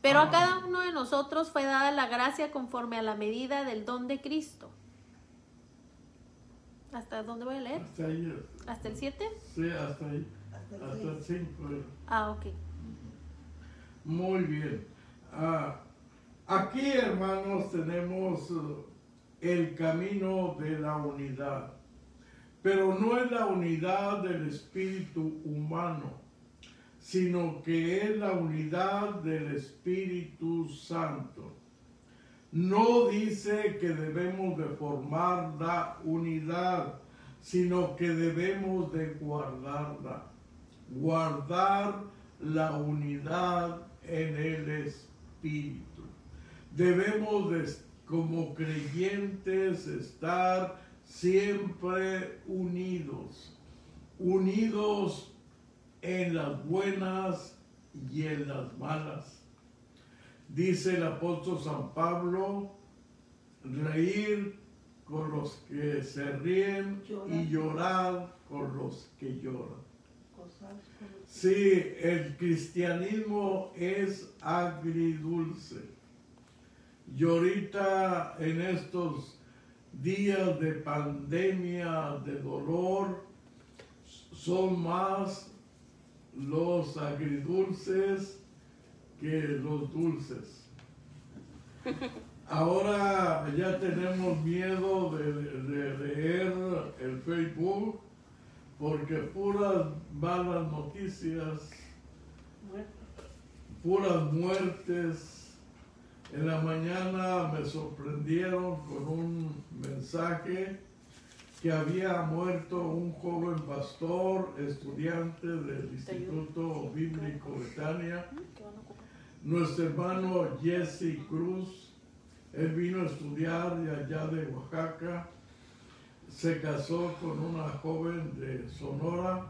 Pero a cada uno de nosotros fue dada la gracia conforme a la medida del don de Cristo. ¿Hasta dónde voy a leer? Hasta ahí. ¿Hasta el 7? Sí, hasta ahí. Hasta el Hasta el seis. 5. Ah, ok. Muy bien. Ah, aquí, hermanos, tenemos eh, el camino de la unidad. Pero no es la unidad del espíritu humano, sino que es la unidad del Espíritu Santo. No dice que debemos de formar la unidad, sino que debemos de guardarla. Guardar la unidad en el Espíritu. Debemos de, como creyentes estar siempre unidos, unidos en las buenas y en las malas. Dice el apóstol San Pablo, reír con los que se ríen y llorar con los que lloran. Sí, el cristianismo es agridulce. Y ahorita en estos días de pandemia, de dolor, son más los agridulces que los dulces. Ahora ya tenemos miedo de, leer el Facebook porque puras malas noticias, puras muertes. En la mañana me sorprendieron con un mensaje que había muerto un joven pastor, estudiante del Instituto Bíblico Betania, nuestro hermano Jesse Cruz. Él vino a estudiar de allá de Oaxaca, se casó con una joven de Sonora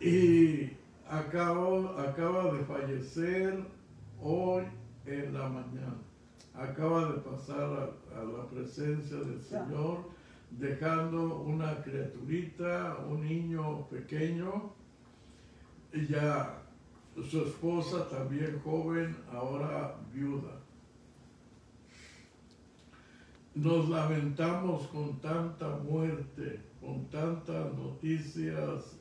y acaba, acaba de fallecer hoy en la mañana. Acaba de pasar a, a la presencia del Señor, dejando una criaturita, un niño pequeño, ya su esposa también joven, ahora viuda. Nos lamentamos con tanta muerte, con tantas noticias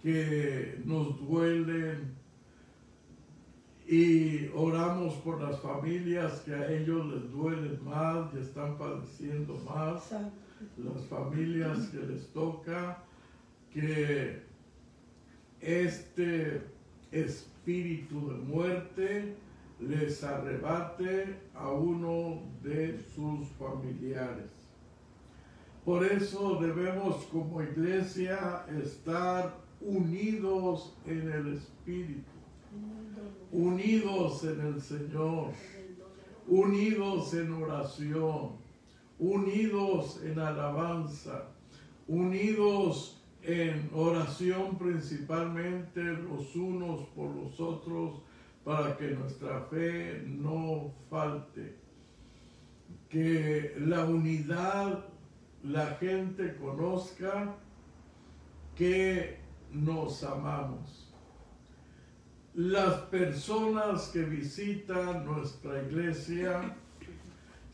que nos duelen y oramos por las familias que a ellos les duelen más y están padeciendo más. Las familias que les toca que este espíritu de muerte les arrebate a uno de sus familiares. Por eso debemos como iglesia estar unidos en el espíritu, unidos en el Señor, unidos en oración, unidos en alabanza, unidos en oración principalmente los unos por los otros para que nuestra fe no falte. Que la unidad, la gente conozca que nos amamos. Las personas que visitan nuestra iglesia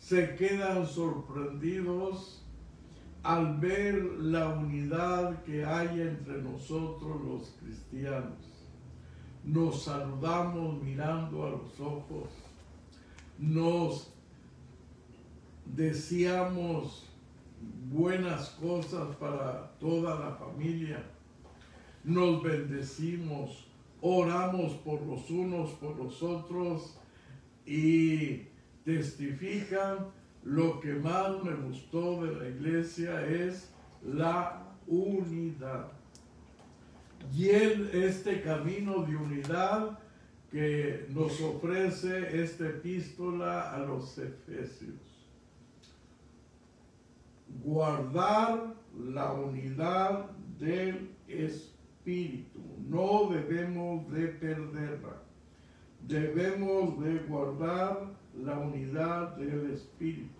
se quedan sorprendidos al ver la unidad que hay entre nosotros los cristianos. Nos saludamos mirando a los ojos, nos deseamos buenas cosas para toda la familia, nos bendecimos, oramos por los unos, por los otros y testifican lo que más me gustó de la iglesia es la unidad. Y el, este camino de unidad que nos ofrece esta epístola a los efesios. Guardar la unidad del espíritu. No debemos de perderla. Debemos de guardar la unidad del Espíritu.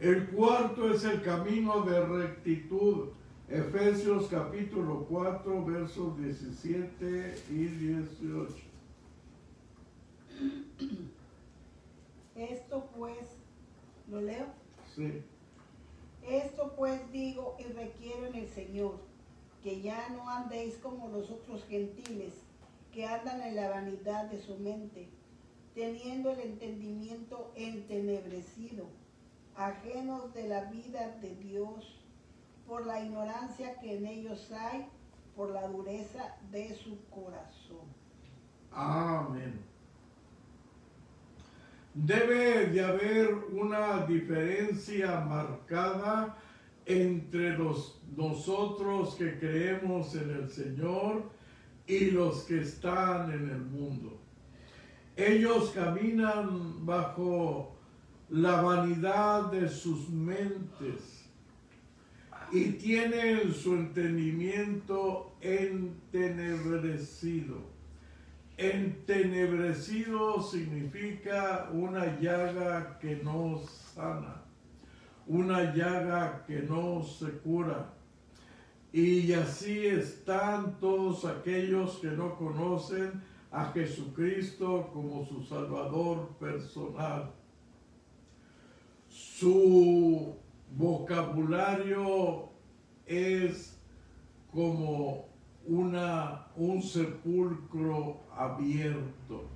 El cuarto es el camino de rectitud. Efesios capítulo 4, versos 17 y 18. Esto pues, ¿lo leo? Sí. Esto pues digo y requiero en el Señor, que ya no andéis como los otros gentiles, que andan en la vanidad de su mente, teniendo el entendimiento entenebrecido, ajenos de la vida de Dios, por la ignorancia que en ellos hay, por la dureza de su corazón. Amén. Debe de haber una diferencia marcada entre los nosotros que creemos en el Señor y los que están en el mundo. Ellos caminan bajo la vanidad de sus mentes y tienen su entendimiento entenebrecido. Entenebrecido significa una llaga que no sana, una llaga que no se cura. Y así están todos aquellos que no conocen a Jesucristo como su Salvador personal. Su vocabulario es como una, un sepulcro abierto,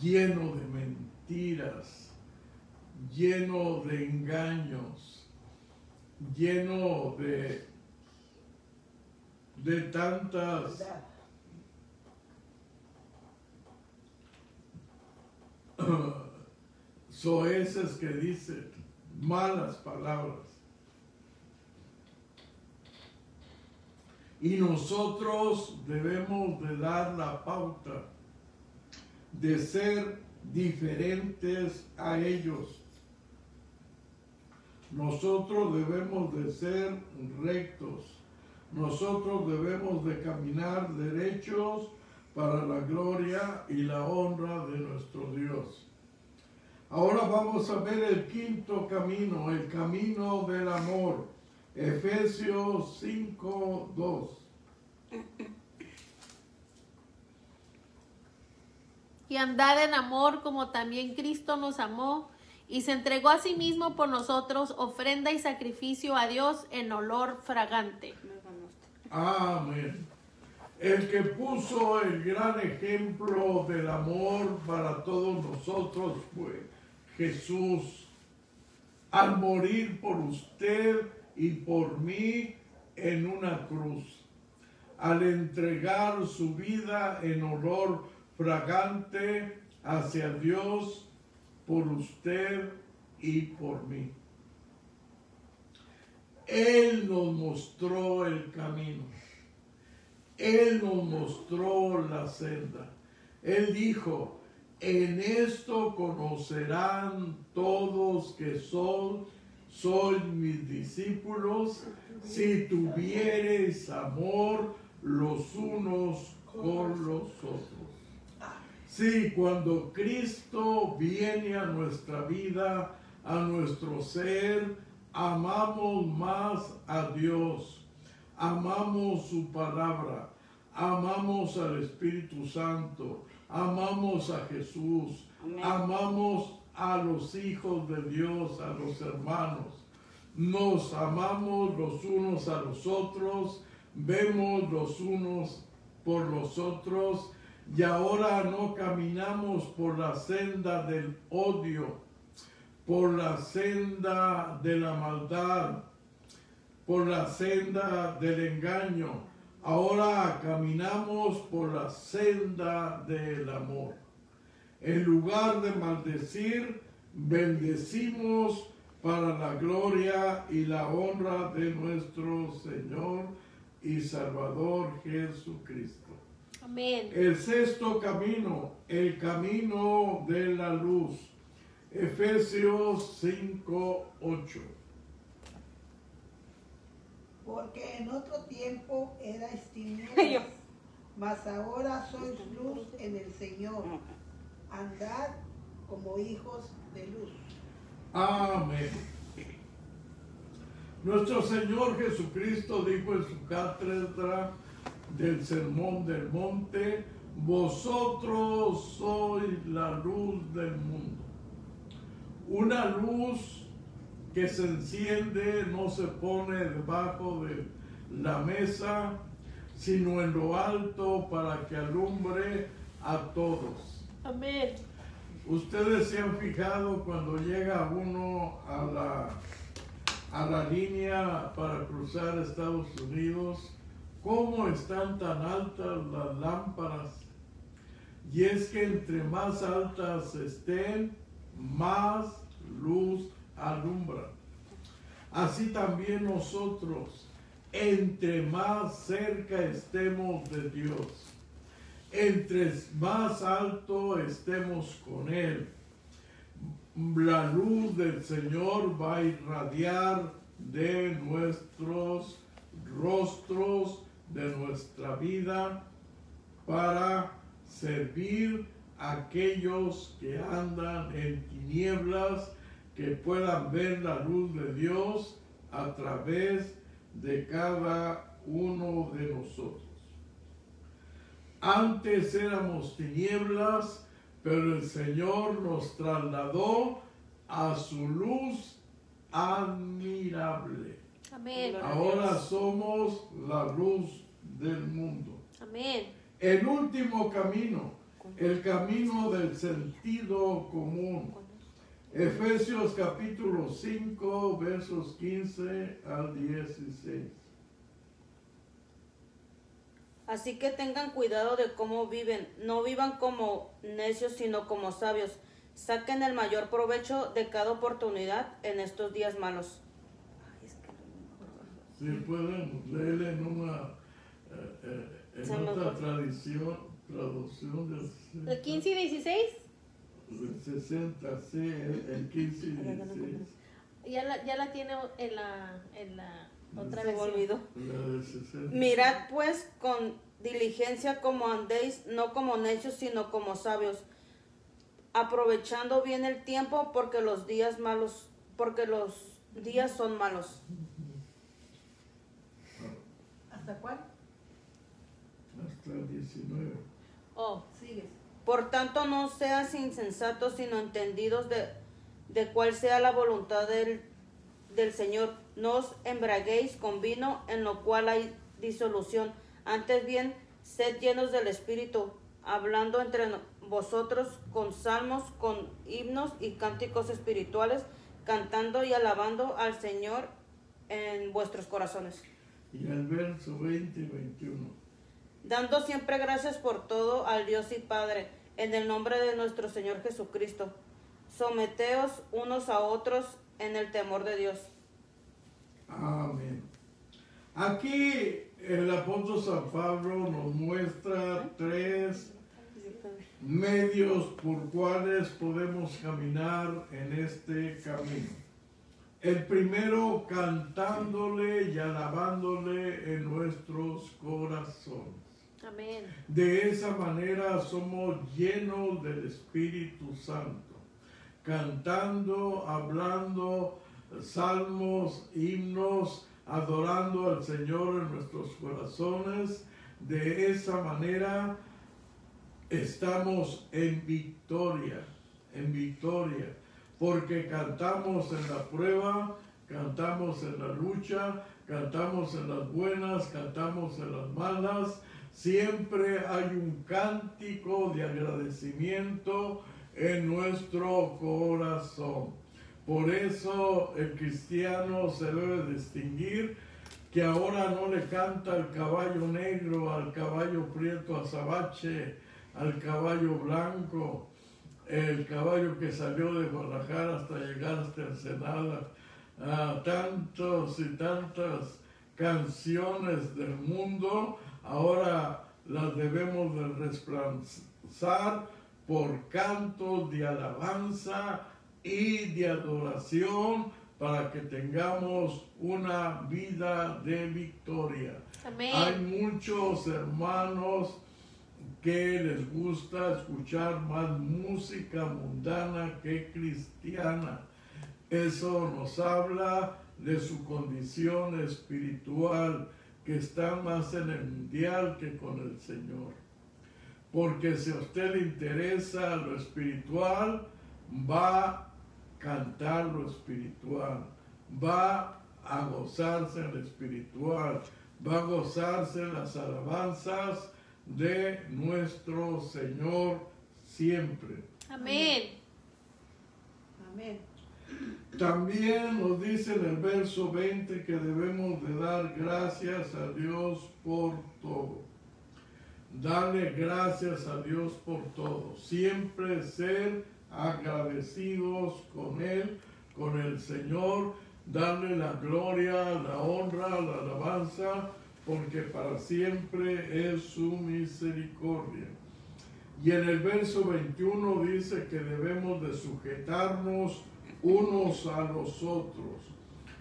lleno de mentiras, lleno de engaños, lleno de, de tantas soeces que dicen malas palabras. Y nosotros debemos de dar la pauta de ser diferentes a ellos. Nosotros debemos de ser rectos. Nosotros debemos de caminar derechos para la gloria y la honra de nuestro Dios. Ahora vamos a ver el quinto camino, el camino del amor. Efesios 5, 2. y andad en amor como también Cristo nos amó y se entregó a sí mismo por nosotros, ofrenda y sacrificio a Dios en olor fragante. Amén. El que puso el gran ejemplo del amor para todos nosotros fue Jesús. Al morir por usted y por mí en una cruz. Al entregar su vida en olor fragante hacia Dios por usted y por mí. Él nos mostró el camino. Él nos mostró la senda. Él dijo, en esto conocerán todos que son, sois mis discípulos, si tuviereis amor los unos con los otros. Sí, cuando Cristo viene a nuestra vida, a nuestro ser, amamos más a Dios, amamos su palabra, amamos al Espíritu Santo, amamos a Jesús, amamos a los hijos de Dios, a los hermanos. Nos amamos los unos a los otros, vemos los unos por los otros y ahora no caminamos por la senda del odio, por la senda de la maldad, por la senda del engaño. Ahora caminamos por la senda del amor. En lugar de maldecir, bendecimos para la gloria y la honra de nuestro Señor y Salvador Jesucristo. Amén. El sexto camino, el camino de la luz. Efesios 5, 8. Porque en otro tiempo erais tinieblas, mas ahora sois luz en el Señor. Andad como hijos de luz. Amén. Nuestro Señor Jesucristo dijo en su cátedra del Sermón del Monte, vosotros sois la luz del mundo. Una luz que se enciende no se pone debajo de la mesa, sino en lo alto para que alumbre a todos. Amén. Ustedes se han fijado cuando llega uno a la, a la línea para cruzar Estados Unidos, cómo están tan altas las lámparas. Y es que entre más altas estén, más luz alumbran. Así también nosotros, entre más cerca estemos de Dios, entre más alto estemos con Él, la luz del Señor va a irradiar de nuestros rostros, de nuestra vida, para servir a aquellos que andan en tinieblas, que puedan ver la luz de Dios a través de cada uno de nosotros. Antes éramos tinieblas, pero el Señor nos trasladó a su luz admirable. Amén. Ahora somos la luz del mundo. Amén. El último camino, el camino del sentido común. Efesios capítulo 5, versos 15 al 16. Así que tengan cuidado de cómo viven. No vivan como necios, sino como sabios. Saquen el mayor provecho de cada oportunidad en estos días malos. Si pueden leer en una eh, eh, en otra tradición, traducción del 60, ¿El 15 y 16? Del 60, sí, el, el 15 y Ay, ya no 16. Ya la, ya la tiene en la, en la otra versión. olvidó. La del 60. Mirad pues con diligencia como andéis, no como necios, sino como sabios, aprovechando bien el tiempo, porque los días malos, porque los días son malos. ¿Hasta cuál? Hasta el 19. Oh. Por tanto, no seas insensatos, sino entendidos de, de cuál sea la voluntad del, del Señor. No os embraguéis con vino, en lo cual hay disolución. Antes bien, sed llenos del Espíritu, hablando entre vosotros con salmos, con himnos y cánticos espirituales, cantando y alabando al Señor en vuestros corazones. Y el verso 20 y 21. dando siempre gracias por todo al Dios y Padre, en el nombre de nuestro Señor Jesucristo. Someteos unos a otros en el temor de Dios. Amén. Aquí el apóstol San Pablo nos muestra tres medios por cuales podemos caminar en este camino. El primero cantándole y alabándole en nuestros corazones. De esa manera somos llenos del Espíritu Santo, cantando, hablando salmos, himnos, adorando al Señor en nuestros corazones. De esa manera estamos en victoria, en victoria, porque cantamos en la prueba, cantamos en la lucha, cantamos en las buenas, cantamos en las malas, siempre hay un cántico de agradecimiento en nuestro corazón. Por eso el cristiano se debe distinguir que ahora no le canta al caballo negro, al caballo prieto azabache, al caballo blanco, el caballo que salió de Guadalajara hasta llegar hasta Ensenada, a tantos y tantas canciones del mundo, ahora las debemos de resplanzar por cantos de alabanza y de adoración para que tengamos una vida de victoria. Amén. Hay muchos hermanos que les gusta escuchar más música mundana que cristiana. Eso nos habla de su condición espiritual, que está más en el mundial que con el Señor. Porque si a usted le interesa lo espiritual, va a cantar lo espiritual, va a gozarse en lo espiritual, va a gozarse en las alabanzas de nuestro Señor siempre. Amén. Amén. También nos dice en el verso 20 que debemos de dar gracias a Dios por todo. Darle gracias a Dios por todo. Siempre ser agradecidos con Él, con el Señor. Darle la gloria, la honra, la alabanza, porque para siempre es su misericordia. Y en el verso 21 dice que debemos de sujetarnos unos a los otros.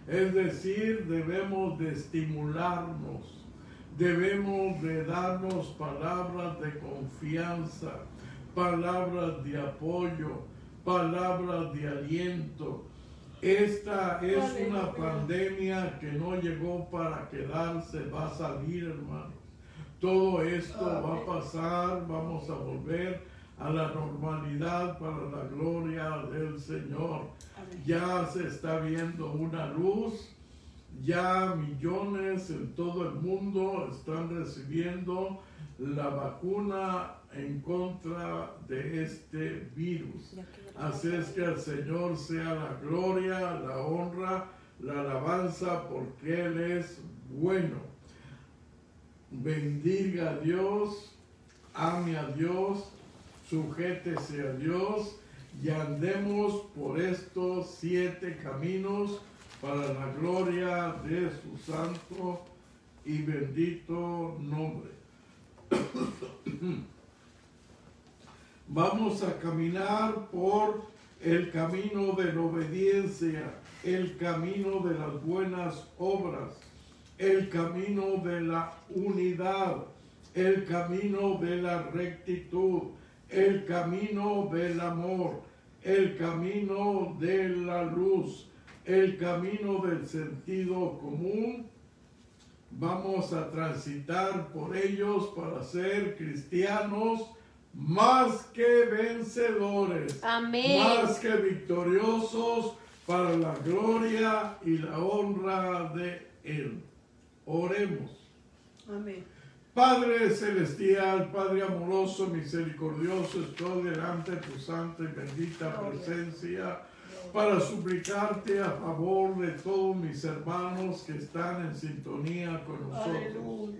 Es decir, debemos de estimularnos, debemos de darnos palabras de confianza, palabras de apoyo, palabras de aliento. Esta es una pandemia que no llegó para quedarse, va a salir, hermano. Todo esto va a pasar, vamos a volver a la normalidad para la gloria del Señor. Ya se está viendo una luz, ya millones en todo el mundo están recibiendo la vacuna en contra de este virus. Así es que al Señor sea la gloria, la honra, la alabanza, porque Él es bueno. Bendiga a Dios, ame a Dios, sujétese a Dios y andemos por estos siete caminos para la gloria de su santo y bendito nombre. Vamos a caminar por el camino de la obediencia, el camino de las buenas obras, el camino de la unidad, el camino de la rectitud, el camino del amor, el camino de la luz, el camino del sentido común. Vamos a transitar por ellos para ser cristianos más que vencedores, Amén. más que victoriosos para la gloria y la honra de Él. Oremos. Amén. Padre celestial, Padre amoroso, misericordioso, estoy delante de tu santa y bendita presencia para suplicarte a favor de todos mis hermanos que están en sintonía con nosotros.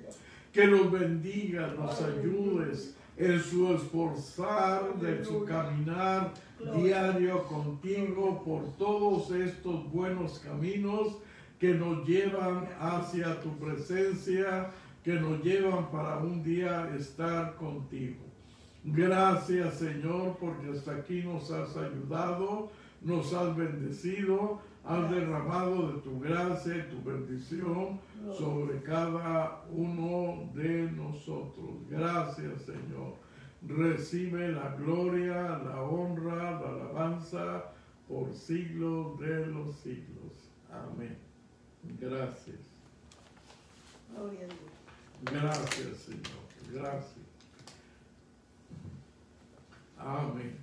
Que los bendiga, los ayudes en su esforzar, de su caminar diario contigo por todos estos buenos caminos que nos llevan hacia tu presencia, que nos llevan para un día estar contigo. Gracias Señor porque hasta aquí nos has ayudado, nos has bendecido, has derramado de tu gracia y tu bendición sobre cada uno de nosotros. Gracias Señor. Recibe la gloria, la honra, la alabanza por siglos de los siglos. Amén. Gracias. Gloria a Dios. Gracias, Señor. Gracias. Amén.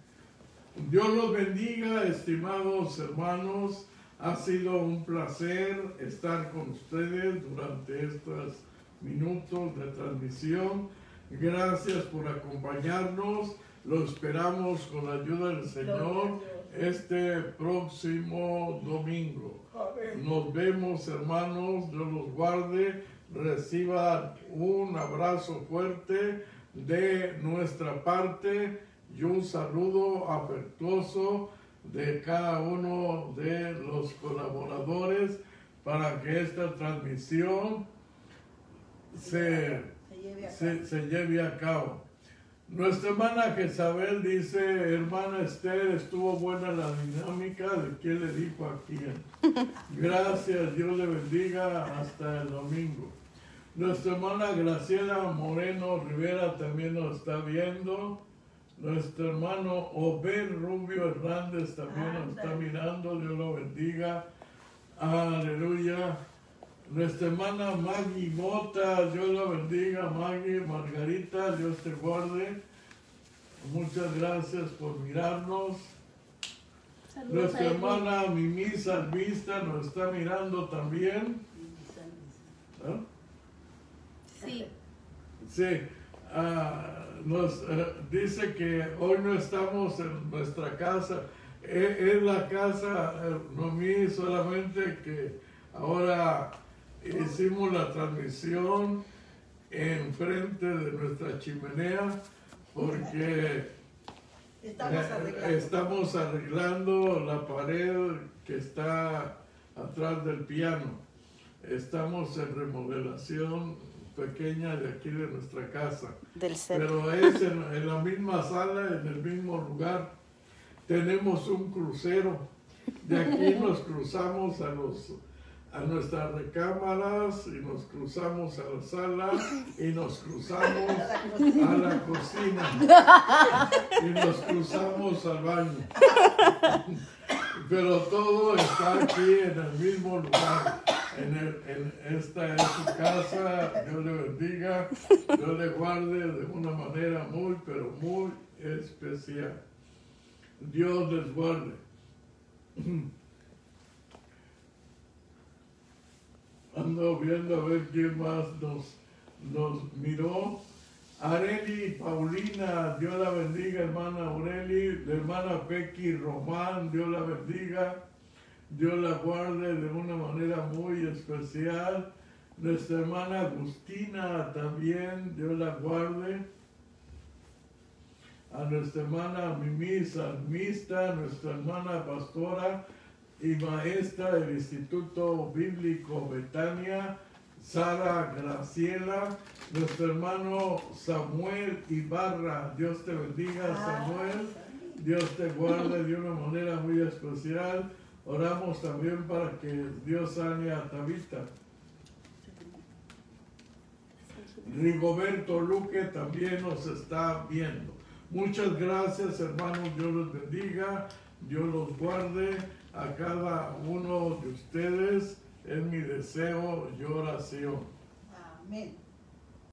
Dios los bendiga, estimados hermanos. Ha sido un placer estar con ustedes durante estos minutos de transmisión. Gracias por acompañarnos. Lo esperamos con la ayuda del Señor este próximo domingo. Nos vemos, hermanos. Dios los guarde. Reciban un abrazo fuerte de nuestra parte y un saludo afectuoso de cada uno de los colaboradores para que esta transmisión se, Se lleve a cabo. se, se lleve a cabo. Nuestra hermana Jezabel dice, hermana Esther, estuvo buena la dinámica de quién le dijo a quién. Gracias, Dios le bendiga hasta el domingo. Nuestra hermana Graciela Moreno Rivera también nos está viendo. Nuestro hermano Obed Rubio Hernández también nos está mirando. Dios lo bendiga. Aleluya. Nuestra hermana Maggie Mota, Dios la bendiga. Maggie, Margarita, Dios te guarde. Muchas gracias por mirarnos. Saludos Nuestra hermana Mimi Salvista nos está mirando también. ¿Ah? Sí. Sí, ah, nos eh, dice que hoy no estamos en nuestra casa. E- Es, la casa, eh, no mí solamente que ahora hicimos la transmisión enfrente de nuestra chimenea porque Estamos eh, arreglando. estamos arreglando la pared que está atrás del piano. Estamos en remodelación pequeña de aquí de nuestra casa. Del. Pero es en, en la misma sala, en el mismo lugar. Tenemos un crucero. De aquí nos cruzamos a los a nuestras recámaras y nos cruzamos a la sala y nos cruzamos a la cocina y nos cruzamos al baño. Pero todo está aquí en el mismo lugar. En, esta es su casa. Dios le bendiga. Dios le guarde de una manera muy, pero muy especial. Dios les guarde. Ando viendo a ver quién más nos, nos miró. Areli Paulina, Dios la bendiga, hermana Aureli, la hermana Pequi Román, Dios la bendiga, Dios la guarde de una manera muy especial. Nuestra hermana Agustina también, Dios la guarde. A nuestra hermana Mimi Salmista, nuestra hermana pastora y maestra del Instituto Bíblico Betania, Sara Graciela, nuestro hermano Samuel Ibarra, Dios te bendiga Samuel, Dios te guarde de una manera muy especial. Oramos también para que Dios sane a Tabita. Rigoberto Luque también nos está viendo. Muchas gracias hermanos, Dios los bendiga, Dios los guarde a cada uno de ustedes. Es mi deseo y oración. Amén.